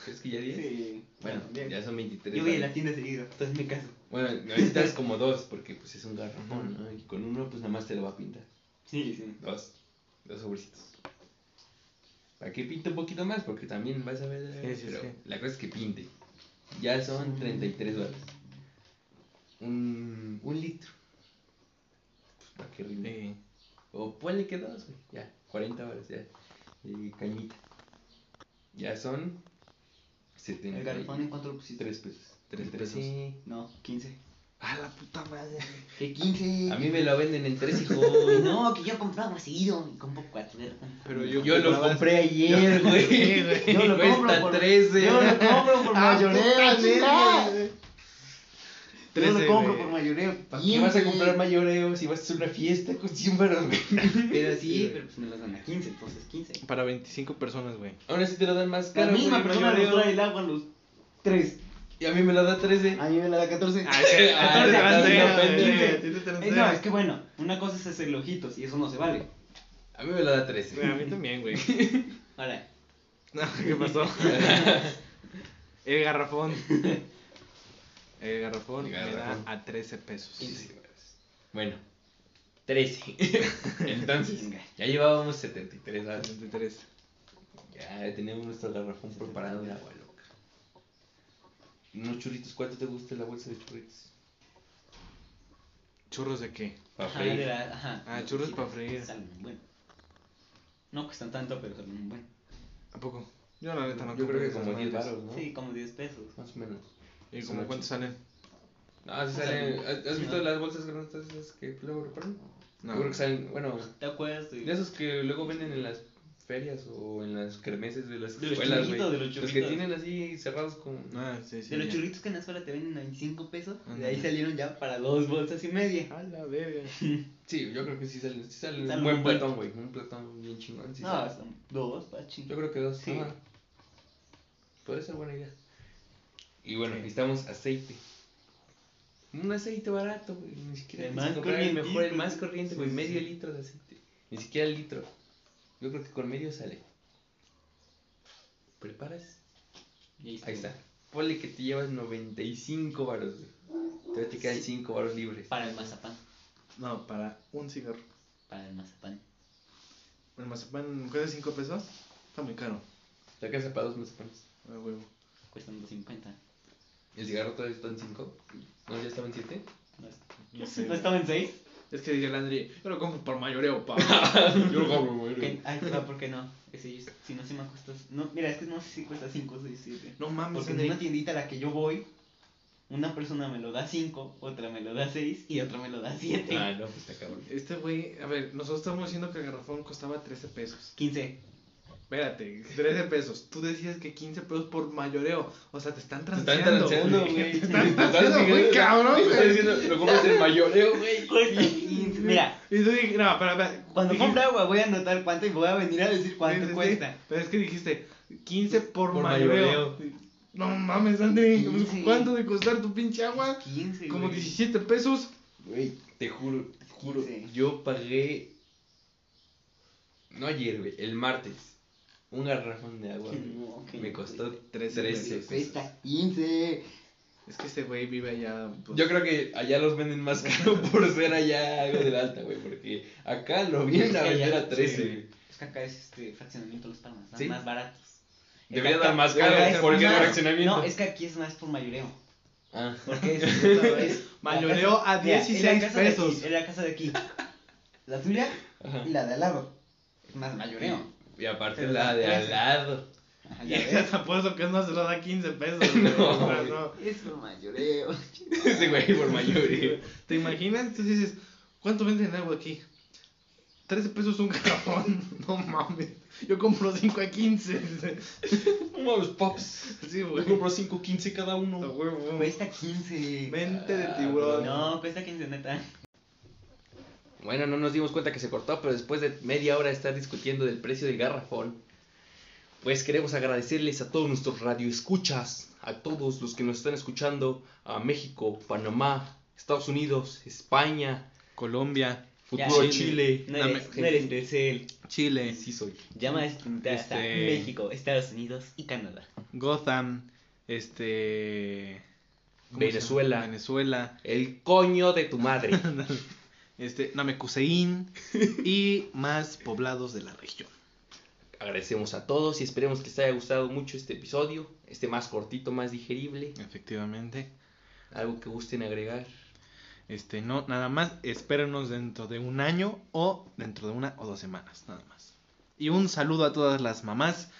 [SPEAKER 2] ¿Crees que ya 10?
[SPEAKER 3] Sí.
[SPEAKER 2] Bueno,
[SPEAKER 3] bien.
[SPEAKER 2] ya son 23
[SPEAKER 3] Yo voy a la tienda seguido, entonces me caso.
[SPEAKER 2] Bueno, necesitas como dos, porque pues es un garrafón, ¿no? Y con uno, pues nada más te lo va a pintar.
[SPEAKER 3] Sí, sí.
[SPEAKER 2] Dos. Dos sobrecitos. Para que pinte un poquito más, porque también vas a ver.
[SPEAKER 1] Sí, sí,
[SPEAKER 2] pero
[SPEAKER 1] sí.
[SPEAKER 2] la cosa es que pinte. Ya son 33 baros. Un, un litro. Pues, para que rinde.
[SPEAKER 1] Sí.
[SPEAKER 2] O ponle que dos, güey. Ya, 40 baros, ya. Y cañita. Ya son.
[SPEAKER 3] ¿El
[SPEAKER 2] 73
[SPEAKER 3] garrafón en cuánto lo pusiste?
[SPEAKER 2] pesos.
[SPEAKER 1] Tres
[SPEAKER 2] Tres
[SPEAKER 1] pesos.
[SPEAKER 2] Sí.
[SPEAKER 3] No, 15.
[SPEAKER 1] Ah, la puta madre.
[SPEAKER 3] ¿Qué 15?
[SPEAKER 2] A mí me lo venden en tres, hijo. (laughs)
[SPEAKER 3] No, que yo compraba seguido y compro cuatro.
[SPEAKER 1] Pero yo,
[SPEAKER 2] Yo lo compré ayer, (laughs) güey.
[SPEAKER 1] Sí, güey.
[SPEAKER 3] Yo lo compro por-
[SPEAKER 2] 13.
[SPEAKER 3] Yo lo compro por
[SPEAKER 1] Ah,
[SPEAKER 3] mayoreo,
[SPEAKER 1] puta
[SPEAKER 3] chingada.
[SPEAKER 1] verga.
[SPEAKER 3] Yo
[SPEAKER 1] 13,
[SPEAKER 3] lo compro por mayoreo.
[SPEAKER 2] ¿Para qué vas a
[SPEAKER 3] 15.
[SPEAKER 2] comprar mayoreo si vas a hacer una fiesta con 100 baros, güey? (laughs)
[SPEAKER 3] Pero sí, pero pues me los dan a 15, entonces 15.
[SPEAKER 1] Para 25 personas, güey.
[SPEAKER 2] Aún así te lo dan más
[SPEAKER 3] La
[SPEAKER 2] caro,
[SPEAKER 3] misma
[SPEAKER 2] güey,
[SPEAKER 3] persona nos trae el agua a los 3.
[SPEAKER 2] Y a mí me lo da 13.
[SPEAKER 3] A mí me la da 14.
[SPEAKER 1] Ah, ese- (laughs)
[SPEAKER 2] Ah,
[SPEAKER 1] entonces
[SPEAKER 2] te
[SPEAKER 1] te
[SPEAKER 2] vas
[SPEAKER 1] transea,
[SPEAKER 2] a ofender.
[SPEAKER 1] güey, a ti te transea.
[SPEAKER 3] Eh, no, es que bueno, una cosa es hacer ojitos y eso no se vale.
[SPEAKER 2] A mí me lo da 13.
[SPEAKER 1] Güey, A mí también, güey. (laughs)
[SPEAKER 3] Ahora,
[SPEAKER 1] No, ¿qué pasó? (laughs) El garrafón. El garrafón
[SPEAKER 2] El
[SPEAKER 1] me da a 13 pesos.
[SPEAKER 2] 15 baros. Bueno, 13. (laughs) Entonces, ya llevábamos 73 baros.
[SPEAKER 1] 23.
[SPEAKER 2] Ya teníamos nuestro garrafón preparado de agua loca. Unos churritos, ¿cuánto te gusta la bolsa de churritos?
[SPEAKER 1] ¿Churros de qué?
[SPEAKER 2] Para
[SPEAKER 3] ajá,
[SPEAKER 2] freír.
[SPEAKER 3] de la- ajá.
[SPEAKER 1] Ah, churros pa' freír.
[SPEAKER 3] Salen bueno. No cuestan tanto, pero salen bueno.
[SPEAKER 1] ¿A poco? Yo la neta no
[SPEAKER 2] Yo creo que como
[SPEAKER 1] esas
[SPEAKER 2] 10
[SPEAKER 1] madres.
[SPEAKER 2] baros, ¿no?
[SPEAKER 3] Sí, como 10 pesos.
[SPEAKER 2] Más o menos.
[SPEAKER 1] ¿Y
[SPEAKER 2] Son
[SPEAKER 1] como
[SPEAKER 2] ocho.
[SPEAKER 1] cuántos salen?
[SPEAKER 2] No, si salen. ¿Has visto las bolsas grandes esas que luego preparan?
[SPEAKER 1] No.
[SPEAKER 2] Yo creo que salen, bueno,
[SPEAKER 3] ¿Te acuerdas de,
[SPEAKER 2] de esos que luego venden en las ferias o en las kermeses de las
[SPEAKER 3] De los
[SPEAKER 2] escuelas, güey.
[SPEAKER 3] churritos, de los
[SPEAKER 2] que
[SPEAKER 3] churritos.
[SPEAKER 2] tienen así cerrados con.
[SPEAKER 1] Ah, sí, sí.
[SPEAKER 3] de los churritos que en la escuela te venden a 25 pesos? De ahí salieron ya para dos bolsas y media.
[SPEAKER 1] A la verga. (laughs)
[SPEAKER 2] Sí, yo creo que sí salen. Sí salen un buen platón, güey. Un platón bien chingón. Sí
[SPEAKER 3] No, son dos, pachi.
[SPEAKER 2] Yo creo que dos.
[SPEAKER 3] Sí.
[SPEAKER 2] Puede ser buena idea. Y bueno,
[SPEAKER 1] Sí.
[SPEAKER 2] necesitamos aceite. Un aceite barato, güey. Ni siquiera
[SPEAKER 3] El
[SPEAKER 2] que
[SPEAKER 3] más
[SPEAKER 2] comprar el mejor, el más corriente, güey.
[SPEAKER 1] Sí, sí,
[SPEAKER 2] medio litro de aceite. Ni siquiera el litro. Yo creo que con medio sale. ¿Preparas?
[SPEAKER 3] Y
[SPEAKER 2] Ahí está. Ponle que te llevas 95 varos, güey. Todavía te quedan
[SPEAKER 3] Sí.
[SPEAKER 2] 5 varos libres.
[SPEAKER 3] Para el mazapán.
[SPEAKER 1] No, para un cigarro.
[SPEAKER 3] Para el mazapán.
[SPEAKER 1] ¿El mazapán cuesta 5 pesos? Está muy caro.
[SPEAKER 2] Ya que para dos mazapanes.
[SPEAKER 1] A huevo.
[SPEAKER 3] Cuestan 2.50.
[SPEAKER 2] ¿El cigarro todavía está en 5? ¿No? ¿Ya estaba en 7?
[SPEAKER 3] No, es-
[SPEAKER 1] No sé. (laughs)
[SPEAKER 3] ¿No estaba en 6?
[SPEAKER 1] Es que dice el Andri, yo lo compro por mayoreo, pa. (laughs)
[SPEAKER 2] Yo lo compro, güey.
[SPEAKER 3] Que- Ay, no, ¿por qué no? Ese, si no se me cuesta. No, mira, es que no sé si cuesta 5 o 6, 7.
[SPEAKER 1] No mames,
[SPEAKER 3] Porque en
[SPEAKER 1] Andri.
[SPEAKER 3] una tiendita a la que yo voy, una persona me lo da 5, otra me lo da 6 y otra me lo da 7.
[SPEAKER 2] Ah, no, pues está cabrón.
[SPEAKER 1] Este güey, a ver, nosotros estamos diciendo que el garrafón costaba 13 pesos.
[SPEAKER 3] 15.
[SPEAKER 1] Espérate, 13 pesos. Tú decías que 15 pesos por mayoreo. O sea, te están
[SPEAKER 2] Te están
[SPEAKER 1] transeando.
[SPEAKER 2] transeando,
[SPEAKER 1] güey.
[SPEAKER 2] güey. (laughs)
[SPEAKER 1] Te están transeando, muy cabrón,
[SPEAKER 2] Te están
[SPEAKER 1] güey.
[SPEAKER 2] diciendo, lo compras en mayoreo, güey. (laughs)
[SPEAKER 3] Cuesta 15. Mira,
[SPEAKER 1] Y tú dijiste, no, espera, espera.
[SPEAKER 3] cuando compre agua voy a anotar cuánto y voy a venir a decir cuánto
[SPEAKER 1] Sí, sí, sí.
[SPEAKER 3] cuesta.
[SPEAKER 1] Pero es que dijiste 15 por,
[SPEAKER 2] Por
[SPEAKER 1] mayoreo. No mames, Andri.
[SPEAKER 3] 15.
[SPEAKER 1] ¿Cuánto de costar tu pinche agua?
[SPEAKER 3] 15.
[SPEAKER 1] Como
[SPEAKER 3] güey.
[SPEAKER 1] 17 pesos.
[SPEAKER 2] Güey, te juro, te juro.
[SPEAKER 3] 15.
[SPEAKER 2] Yo pagué. No ayer, güey, el martes. Un garrafón de agua.
[SPEAKER 3] No,
[SPEAKER 2] Me costó
[SPEAKER 3] güey.
[SPEAKER 1] 13
[SPEAKER 2] 13
[SPEAKER 1] pesos.
[SPEAKER 3] Cuesta 15.
[SPEAKER 1] Es que este güey vive allá. pues,
[SPEAKER 2] Yo creo que allá los venden más caro (laughs) por ser allá algo del alta, güey. Porque acá lo vienen a vender a 13,
[SPEAKER 1] sí.
[SPEAKER 2] güey.
[SPEAKER 3] Es que acá es este fraccionamiento de los palmas,
[SPEAKER 2] Sí.
[SPEAKER 3] más baratos.
[SPEAKER 2] Debería dar más caro,
[SPEAKER 3] es
[SPEAKER 2] porque es fraccionamiento.
[SPEAKER 3] No, es que aquí es más por mayoreo.
[SPEAKER 2] Ah.
[SPEAKER 3] Porque es, (laughs) es
[SPEAKER 1] Mayoreo a
[SPEAKER 3] mira,
[SPEAKER 1] 16
[SPEAKER 3] en la casa de aquí,
[SPEAKER 1] pesos.
[SPEAKER 3] en la casa de aquí. La tuya
[SPEAKER 2] Ajá.
[SPEAKER 3] y la de al lado. Es más mayoreo.
[SPEAKER 2] Y aparte la de al
[SPEAKER 3] 13.
[SPEAKER 2] lado.
[SPEAKER 1] Y te apuesto que (laughs) no se lo da 15 pesos.
[SPEAKER 2] No,
[SPEAKER 1] no.
[SPEAKER 3] Es por mayoreo. (laughs)
[SPEAKER 2] Ese güey por mayoría.
[SPEAKER 1] ¿Te imaginas? Entonces dices, ¿cuánto venden agua aquí? 13 pesos un garrafón. (laughs) No mames. Yo compro 5 a 15.
[SPEAKER 2] No mames, pops.
[SPEAKER 1] Sí,
[SPEAKER 2] Yo
[SPEAKER 1] güey.
[SPEAKER 2] compro 5.15 cada
[SPEAKER 1] A
[SPEAKER 2] uno.
[SPEAKER 1] huevo.
[SPEAKER 3] Cuesta 15.
[SPEAKER 1] Mente de
[SPEAKER 2] Ah,
[SPEAKER 1] tiburón.
[SPEAKER 3] No, cuesta 15 neta.
[SPEAKER 2] Bueno, no nos dimos cuenta que se cortó, pero después de media hora de estar discutiendo del precio del garrafón, pues queremos agradecerles a todos nuestros radioescuchas, a todos los que nos están escuchando, a México, Panamá, Estados Unidos, España,
[SPEAKER 1] Colombia,
[SPEAKER 2] futuro
[SPEAKER 3] Ya,
[SPEAKER 2] Chile.
[SPEAKER 3] No
[SPEAKER 1] Dame-
[SPEAKER 3] eres, no eres de Cel.
[SPEAKER 1] Chile,
[SPEAKER 2] Sí soy.
[SPEAKER 3] Llama hasta
[SPEAKER 1] Este-
[SPEAKER 3] México, Estados Unidos y Canadá.
[SPEAKER 1] Gotham, este.
[SPEAKER 2] Venezuela.
[SPEAKER 1] Venezuela.
[SPEAKER 2] El coño de tu madre. (laughs)
[SPEAKER 1] Este, Namekusein y (laughs) más poblados de la región.
[SPEAKER 2] Agradecemos a todos y esperemos que les haya gustado mucho este episodio, este más cortito, más digerible.
[SPEAKER 1] Efectivamente.
[SPEAKER 2] Algo que gusten agregar.
[SPEAKER 1] Este, no, nada más, espérenos dentro de un año o dentro de una o dos semanas, nada más. Y un saludo a todas las mamás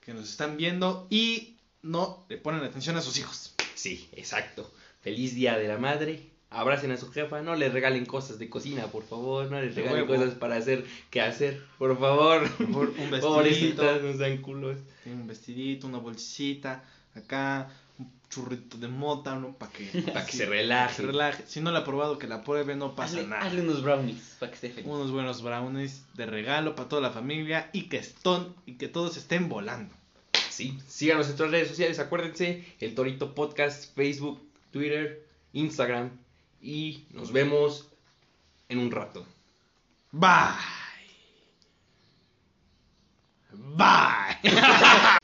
[SPEAKER 1] que nos están viendo y no le ponen atención a sus hijos.
[SPEAKER 2] Sí, exacto. Feliz Día de la Madre. Abracen a su jefa, no le regalen cosas de cocina, por favor, no les regalen
[SPEAKER 1] huevo.
[SPEAKER 2] cosas para hacer qué hacer, por favor.
[SPEAKER 1] Por favor, un (laughs) vestidito,
[SPEAKER 2] nos dan culos.
[SPEAKER 1] un vestidito, una bolsita, acá, un churrito de mota, ¿no? Para que, (laughs)
[SPEAKER 2] Pa' que
[SPEAKER 1] sí,
[SPEAKER 2] se relaje.
[SPEAKER 1] se relaje. Si no la ha probado, que la pruebe, no pasa
[SPEAKER 3] hazle,
[SPEAKER 1] nada.
[SPEAKER 3] hazle unos brownies para que esté feliz.
[SPEAKER 1] Unos buenos brownies de regalo para toda la familia y que, estón, y que todos estén volando.
[SPEAKER 2] Sí, síganos en nuestras redes sociales, acuérdense, el Torito Podcast, Facebook, Twitter, Instagram. Y nos vemos en un rato.
[SPEAKER 1] Bye. Bye. (laughs)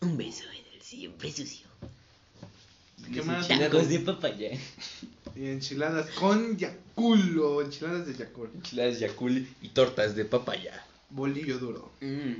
[SPEAKER 3] Un beso en el siempre sucio.
[SPEAKER 1] ¿Qué más?
[SPEAKER 3] Tacos de papaya.
[SPEAKER 1] Y enchiladas con yaculo. Enchiladas de yaculo.
[SPEAKER 2] Enchiladas Yakul y tortas de papaya.
[SPEAKER 1] Bolillo duro.
[SPEAKER 3] Mm.